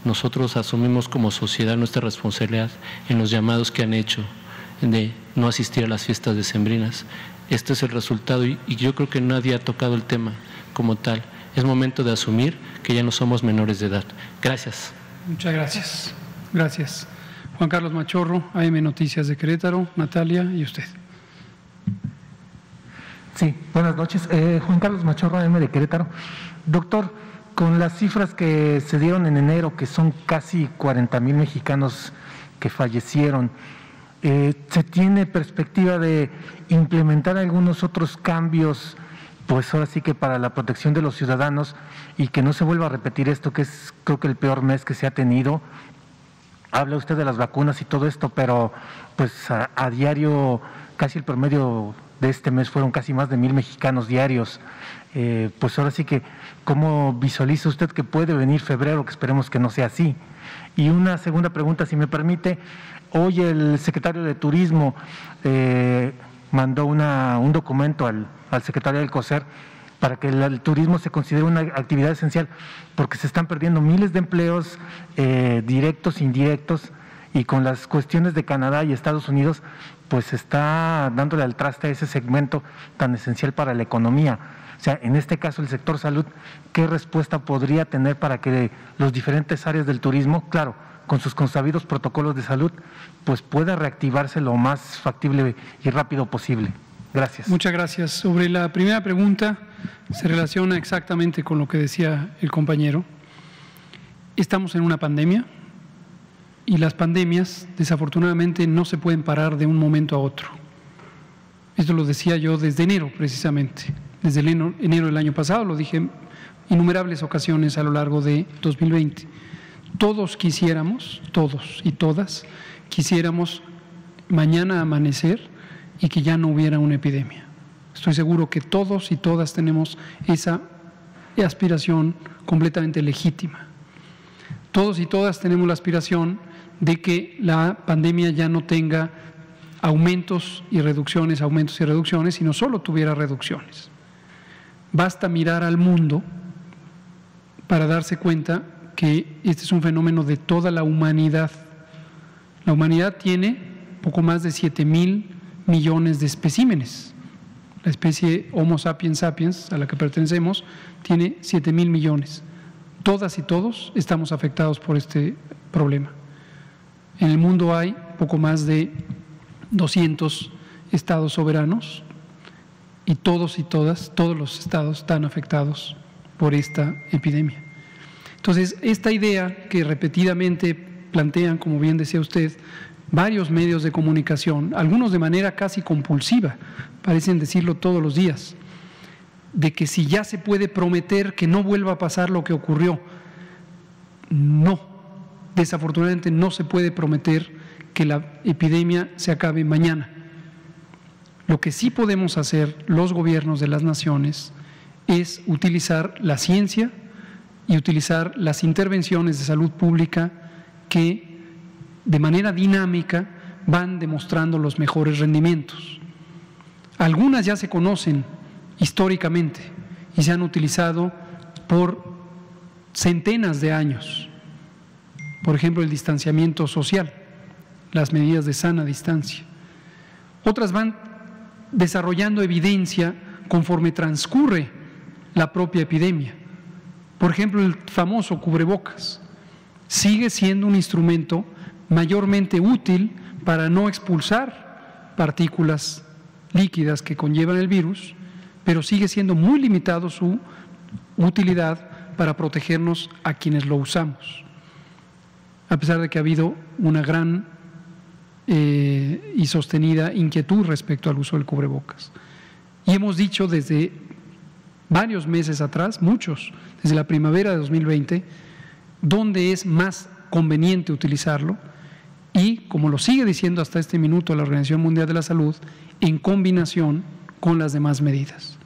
nosotros asumimos como sociedad nuestra responsabilidad en los llamados que han hecho de no asistir a las fiestas decembrinas. Este es el resultado y, yo creo que nadie ha tocado el tema como tal. Es momento de asumir que ya no somos menores de edad. Gracias. Muchas gracias. Gracias. Juan Carlos Machorro, AM Noticias de Querétaro, Natalia y usted. Sí, buenas noches. Eh, Juan Carlos Machorro, AM de Querétaro. Doctor, con las cifras que se dieron en enero, que son casi 40 mil mexicanos que fallecieron, eh, ¿se tiene perspectiva de implementar algunos otros cambios pues ahora sí que para la protección de los ciudadanos y que no se vuelva a repetir esto que es creo que el peor mes que se ha tenido. Habla usted de las vacunas y todo esto, pero pues a, a diario casi el promedio de este mes fueron casi más de mil mexicanos diarios. Eh, pues ahora sí que, ¿cómo visualiza usted que puede venir febrero? Que esperemos que no sea así. Y una segunda pregunta, si me permite. Hoy el secretario de Turismo eh, mandó una, un documento al, secretario del COSER para que el, el, turismo se considere una actividad esencial, porque se están perdiendo miles de empleos eh, directos, indirectos, y con las cuestiones de Canadá y Estados Unidos, pues está dándole al traste a ese segmento tan esencial para la economía. O sea, en este caso el sector salud, ¿qué respuesta podría tener para que los diferentes áreas del turismo, claro, con sus consabidos protocolos de salud, pues pueda reactivarse lo más factible y rápido posible? Gracias. Muchas gracias. Sobre la primera pregunta, se relaciona exactamente con lo que decía el compañero. Estamos en una pandemia, y las pandemias desafortunadamente no se pueden parar de un momento a otro. Esto lo decía yo desde enero precisamente, desde enero, del año pasado, lo dije innumerables ocasiones a lo largo de 2020. Todos quisiéramos, todos y todas, quisiéramos mañana amanecer y que ya no hubiera una epidemia. Estoy seguro que todos y todas tenemos esa aspiración completamente legítima. Todos y todas tenemos la aspiración de que la pandemia ya no tenga aumentos y reducciones, aumentos y reducciones, sino solo tuviera reducciones. Basta mirar al mundo para darse cuenta que este es un fenómeno de toda la humanidad. La humanidad tiene poco más de 7 mil millones de especímenes. La especie Homo sapiens sapiens, a la que pertenecemos, tiene 7 mil millones. Todas y todos estamos afectados por este problema. En el mundo hay poco más de 200 estados soberanos y todos y todas, todos los estados están afectados por esta epidemia. Entonces, esta idea que repetidamente plantean, como bien decía usted, varios medios de comunicación, algunos de manera casi compulsiva, parecen decirlo todos los días, de que si ya se puede prometer que no vuelva a pasar lo que ocurrió, no, desafortunadamente no se puede prometer que la epidemia se acabe mañana. Lo que sí podemos hacer los gobiernos de las naciones es utilizar la ciencia y utilizar las intervenciones de salud pública que de manera dinámica van demostrando los mejores rendimientos. Algunas ya se conocen históricamente y se han utilizado por centenas de años por ejemplo, el distanciamiento social, las medidas de sana distancia. Otras van desarrollando evidencia conforme transcurre la propia epidemia. Por ejemplo, el famoso cubrebocas sigue siendo un instrumento mayormente útil para no expulsar partículas líquidas que conllevan el virus, pero sigue siendo muy limitado su utilidad para protegernos a quienes lo usamos a pesar de que ha habido una gran eh, y sostenida inquietud respecto al uso del cubrebocas. Y hemos dicho desde varios meses atrás, muchos, desde la primavera de 2020, dónde es más conveniente utilizarlo y, como lo sigue diciendo hasta este minuto la Organización Mundial de la Salud, en combinación con las demás medidas.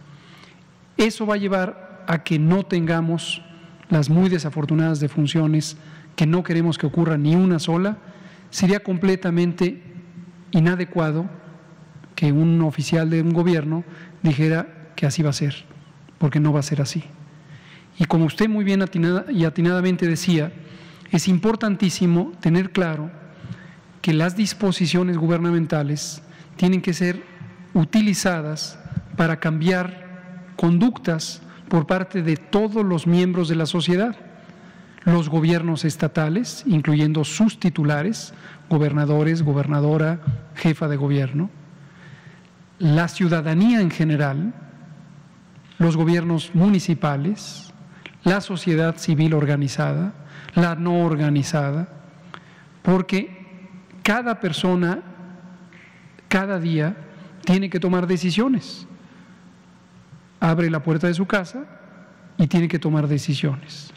Eso va a llevar a que no tengamos las muy desafortunadas defunciones que no queremos que ocurra ni una sola, sería completamente inadecuado que un oficial de un gobierno dijera que así va a ser, porque no va a ser así. Y como usted muy bien y atinadamente decía, es importantísimo tener claro que las disposiciones gubernamentales tienen que ser utilizadas para cambiar conductas por parte de todos los miembros de la sociedad los gobiernos estatales, incluyendo sus titulares, gobernadores, gobernadora, jefa de gobierno, la ciudadanía en general, los gobiernos municipales, la sociedad civil organizada, la no organizada, porque cada persona, cada día, tiene que tomar decisiones. abre la puerta de su casa y tiene que tomar decisiones.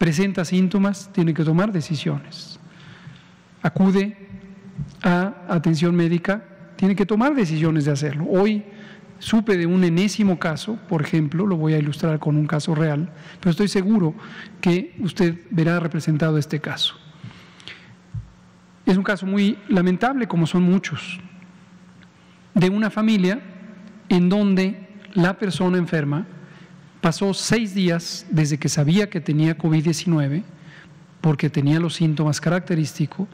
Presenta síntomas, tiene que tomar decisiones. Acude a atención médica, tiene que tomar decisiones de hacerlo. Hoy supe de un enésimo caso, por ejemplo, lo voy a ilustrar con un caso real, pero estoy seguro que usted verá representado este caso. Es un caso muy lamentable, como son muchos, de una familia en donde la persona enferma pasó seis días desde que sabía que tenía COVID-19, porque tenía los síntomas característicos,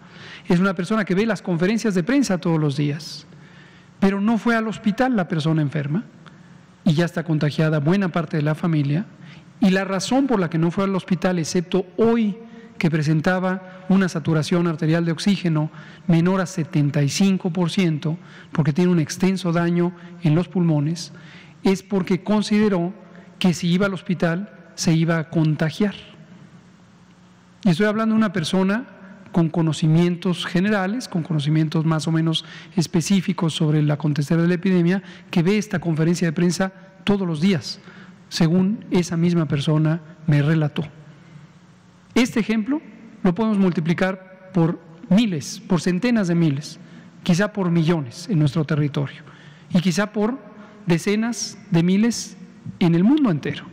es una persona que ve las conferencias de prensa todos los días, pero no fue al hospital la persona enferma y ya está contagiada buena parte de la familia. Y la razón por la que no fue al hospital, excepto hoy que presentaba una saturación arterial de oxígeno menor a 75%, porque tiene un extenso daño en los pulmones, es porque consideró que si iba al hospital se iba a contagiar. Y estoy hablando de una persona con conocimientos generales, con conocimientos más o menos específicos sobre la acontecer de la epidemia, que ve esta conferencia de prensa todos los días, según esa misma persona me relató. Este ejemplo lo podemos multiplicar por miles, por centenas de miles, quizá por millones en nuestro territorio y quizá por decenas de miles en el mundo entero.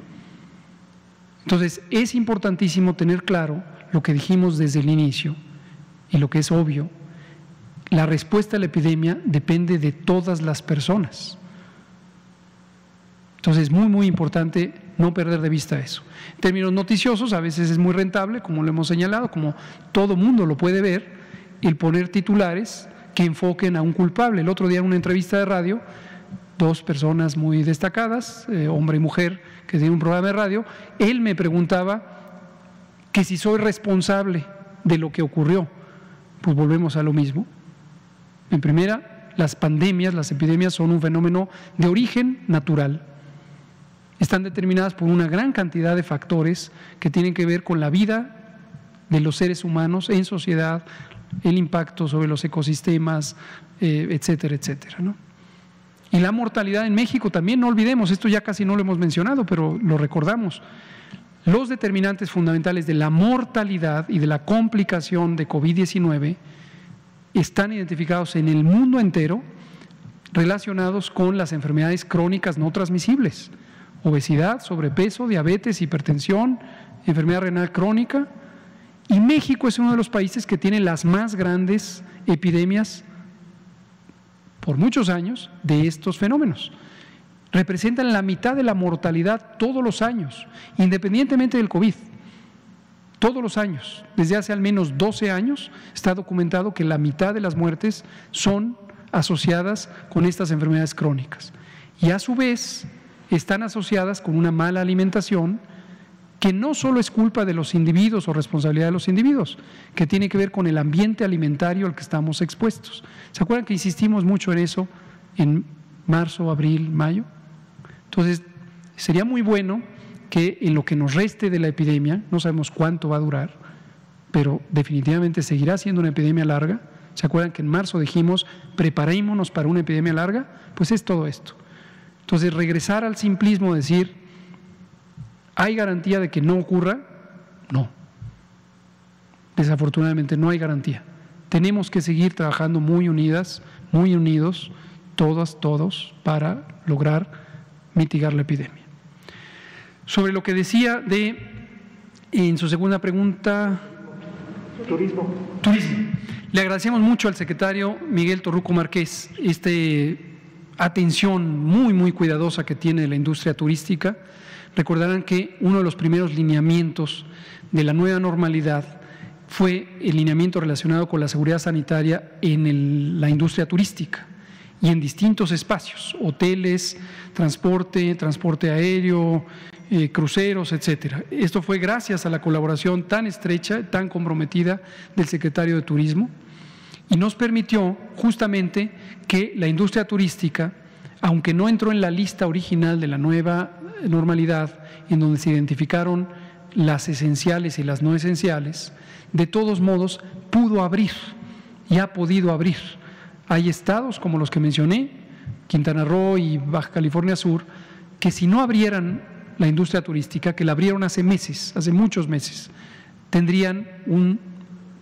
Entonces, es importantísimo tener claro lo que dijimos desde el inicio y lo que es obvio, la respuesta a la epidemia depende de todas las personas. Entonces es muy, muy importante no perder de vista eso. En términos noticiosos, a veces es muy rentable, como lo hemos señalado, como todo mundo lo puede ver, el poner titulares que enfoquen a un culpable. El otro día en una entrevista de radio, dos personas muy destacadas, eh, hombre y mujer, que tienen un programa de radio, él me preguntaba que si soy responsable de lo que ocurrió. Pues volvemos a lo mismo. En primera, las pandemias, las epidemias son un fenómeno de origen natural están determinadas por una gran cantidad de factores que tienen que ver con la vida de los seres humanos en sociedad, el impacto sobre los ecosistemas, eh, etcétera, etcétera. Y la mortalidad en México también, no olvidemos, esto ya casi no lo hemos mencionado, pero lo recordamos. Los determinantes fundamentales de la mortalidad y de la complicación de COVID-19 están identificados en el mundo entero relacionados con las enfermedades crónicas no transmisibles obesidad, sobrepeso, diabetes, hipertensión, enfermedad renal crónica. Y México es uno de los países que tiene las más grandes epidemias por muchos años de estos fenómenos. Representan la mitad de la mortalidad todos los años, independientemente del COVID. Todos los años, desde hace al menos 12 años, está documentado que la mitad de las muertes son asociadas con estas enfermedades crónicas. Y a su vez, están asociadas con una mala alimentación que no solo es culpa de los individuos o responsabilidad de los individuos, que tiene que ver con el ambiente alimentario al que estamos expuestos. ¿Se acuerdan que insistimos mucho en eso en marzo, abril, mayo? Entonces, sería muy bueno que en lo que nos reste de la epidemia, no sabemos cuánto va a durar, pero definitivamente seguirá siendo una epidemia larga. ¿Se acuerdan que en marzo dijimos, preparémonos para una epidemia larga? Pues es todo esto. Entonces, regresar al simplismo, decir, ¿hay garantía de que no ocurra? No. Desafortunadamente no hay garantía. Tenemos que seguir trabajando muy unidas, muy unidos, todas, todos, para lograr mitigar la epidemia. Sobre lo que decía de, en su segunda pregunta, turismo. Turismo. Le agradecemos mucho al secretario Miguel Torruco Márquez este atención muy, muy cuidadosa que tiene la industria turística. Recordarán que uno de los primeros lineamientos de la nueva normalidad fue el lineamiento relacionado con la seguridad sanitaria en la industria turística y en distintos espacios, hoteles, transporte, transporte aéreo, eh, cruceros, etcétera. Esto fue gracias a la colaboración tan estrecha, tan comprometida del secretario de Turismo y nos permitió justamente que la industria turística, aunque no entró en la lista original de la nueva normalidad, en donde se identificaron las esenciales y las no esenciales, de todos modos pudo abrir y ha podido abrir. Hay estados como los que mencioné, Quintana Roo y Baja California Sur, que si no abrieran la industria turística, que la abrieron hace meses, hace muchos meses, tendrían un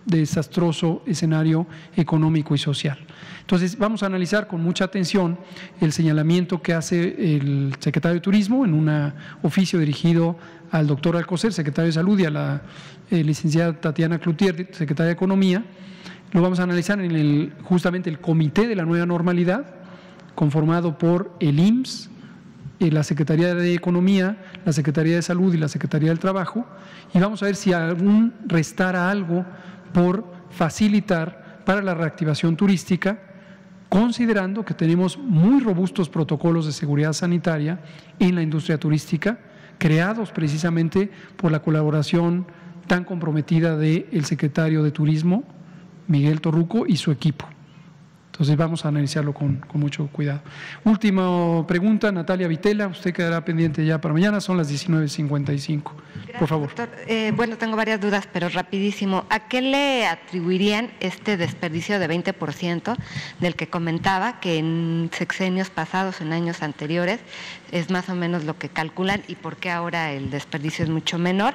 desastroso escenario económico y social. Entonces, vamos a analizar con mucha atención el señalamiento que hace el secretario de Turismo en un oficio dirigido al doctor Alcocer, secretario de Salud, y a la eh, licenciada Tatiana Cloutier, secretaria de Economía. Lo vamos a analizar en el, justamente el Comité de la Nueva Normalidad, conformado por el IMSS, eh, la Secretaría de Economía, la Secretaría de Salud y la Secretaría del Trabajo, y vamos a ver si aún restara algo por facilitar para la reactivación turística, considerando que tenemos muy robustos protocolos de seguridad sanitaria en la industria turística, creados precisamente por la colaboración tan comprometida del secretario de Turismo, Miguel Torruco, y su equipo. Entonces vamos a analizarlo con, mucho cuidado. Última pregunta, Natalia Vitela, usted quedará pendiente ya para mañana, son las 19.55. Por favor. Eh, bueno, tengo varias dudas, pero rapidísimo. ¿A qué le atribuirían este desperdicio de 20% del que comentaba que en sexenios pasados, en años anteriores, es más o menos lo que calculan y por qué ahora el desperdicio es mucho menor.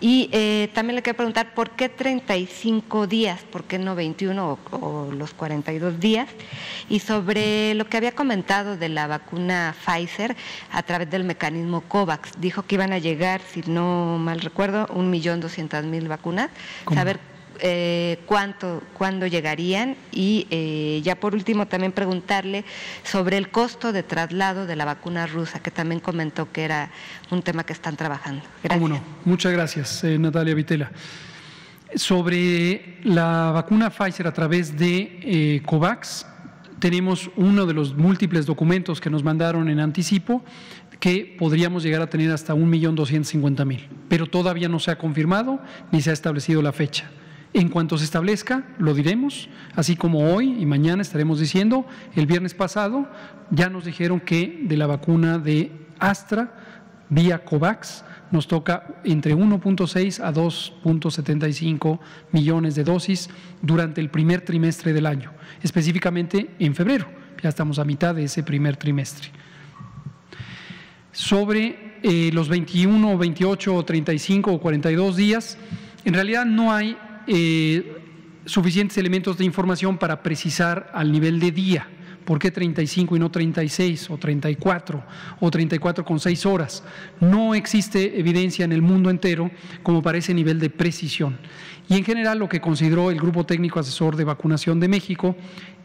Y eh, también le quiero preguntar, ¿por qué 35 días? ¿Por qué no 21 o, los 42 días? Y sobre lo que había comentado de la vacuna Pfizer a través del mecanismo COVAX, dijo que iban a llegar, si no mal recuerdo, un millón doscientas mil vacunas. Saber eh, cuánto, cuándo llegarían y eh, ya por último también preguntarle sobre el costo de traslado de la vacuna rusa, que también comentó que era un tema que están trabajando. Gracias. Muchas gracias, eh, Natalia Vitela. Sobre la vacuna Pfizer a través de COVAX, tenemos uno de los múltiples documentos que nos mandaron en anticipo que podríamos llegar a tener hasta 1.250.000, pero todavía no se ha confirmado ni se ha establecido la fecha. En cuanto se establezca, lo diremos, así como hoy y mañana estaremos diciendo, el viernes pasado ya nos dijeron que de la vacuna de Astra vía COVAX nos toca entre 1.6 a 2.75 millones de dosis durante el primer trimestre del año, específicamente en febrero, ya estamos a mitad de ese primer trimestre. Sobre eh, los 21, 28, 35 o 42 días, en realidad no hay eh, suficientes elementos de información para precisar al nivel de día. ¿Por qué 35 y no 36 o 34 o 34 con 6 horas? No existe evidencia en el mundo entero como para ese nivel de precisión. Y en general lo que consideró el Grupo Técnico Asesor de Vacunación de México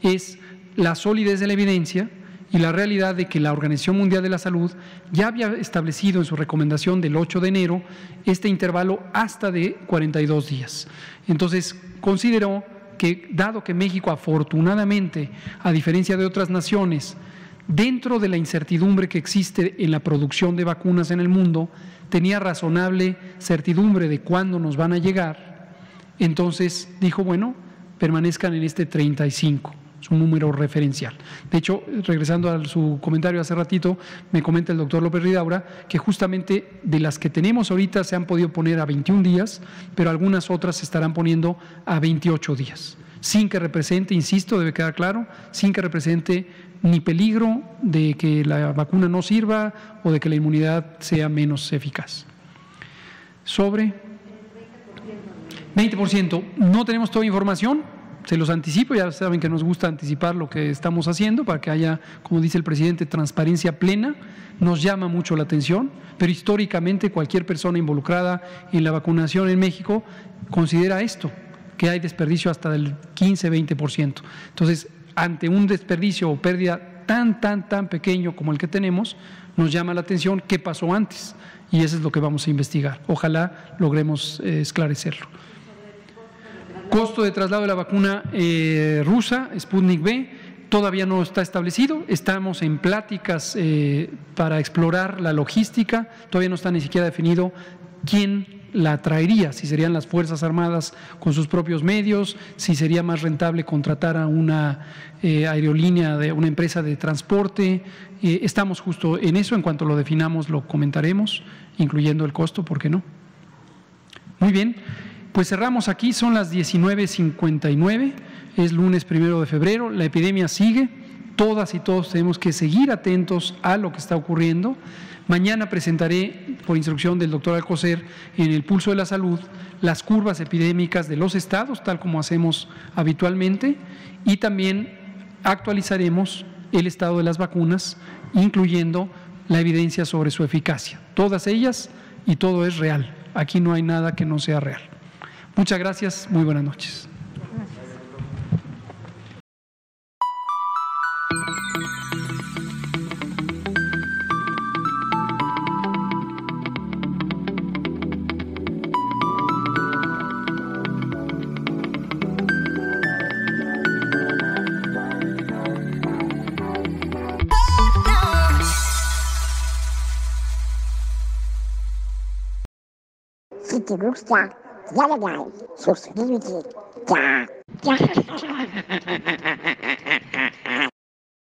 es la solidez de la evidencia, y la realidad de que la Organización Mundial de la Salud ya había establecido en su recomendación del 8 de enero este intervalo hasta de 42 días. Entonces, consideró que dado que México afortunadamente, a diferencia de otras naciones, dentro de la incertidumbre que existe en la producción de vacunas en el mundo, tenía razonable certidumbre de cuándo nos van a llegar, entonces dijo, bueno, permanezcan en este 35 es un número referencial. De hecho, regresando a su comentario hace ratito, me comenta el doctor López Ridaura que justamente de las que tenemos ahorita se han podido poner a 21 días, pero algunas otras se estarán poniendo a 28 días, sin que represente, insisto, debe quedar claro, sin que represente ni peligro de que la vacuna no sirva o de que la inmunidad sea menos eficaz. Sobre 20%, no tenemos toda información, se los anticipo, ya saben que nos gusta anticipar lo que estamos haciendo para que haya, como dice el presidente, transparencia plena. Nos llama mucho la atención, pero históricamente cualquier persona involucrada en la vacunación en México considera esto, que hay desperdicio hasta del 15-20%. Entonces, ante un desperdicio o pérdida tan, tan, tan pequeño como el que tenemos, nos llama la atención qué pasó antes. Y eso es lo que vamos a investigar. Ojalá logremos eh, esclarecerlo. Costo de traslado de la vacuna eh, rusa, Sputnik V, todavía no está establecido. Estamos en pláticas eh, para explorar la logística. Todavía no está ni siquiera definido quién la traería, si serían las Fuerzas Armadas con sus propios medios, si sería más rentable contratar a una eh, aerolínea, de una empresa de transporte. estamos justo en eso, en cuanto lo definamos lo comentaremos, incluyendo el costo, ¿por qué no? Muy bien. Pues cerramos aquí, son las 19.59, es lunes primero de febrero, la epidemia sigue, todas y todos tenemos que seguir atentos a lo que está ocurriendo. Mañana presentaré, por instrucción del doctor Alcocer, en el Pulso de la Salud, las curvas epidémicas de los estados, tal como hacemos habitualmente, y también actualizaremos el estado de las vacunas, incluyendo la evidencia sobre su eficacia. Todas ellas y todo es real. Aquí no hay nada que no sea real. Muchas gracias, muy buenas noches. Si te gusta, Jelegnaj, subskrybujcie, ciao!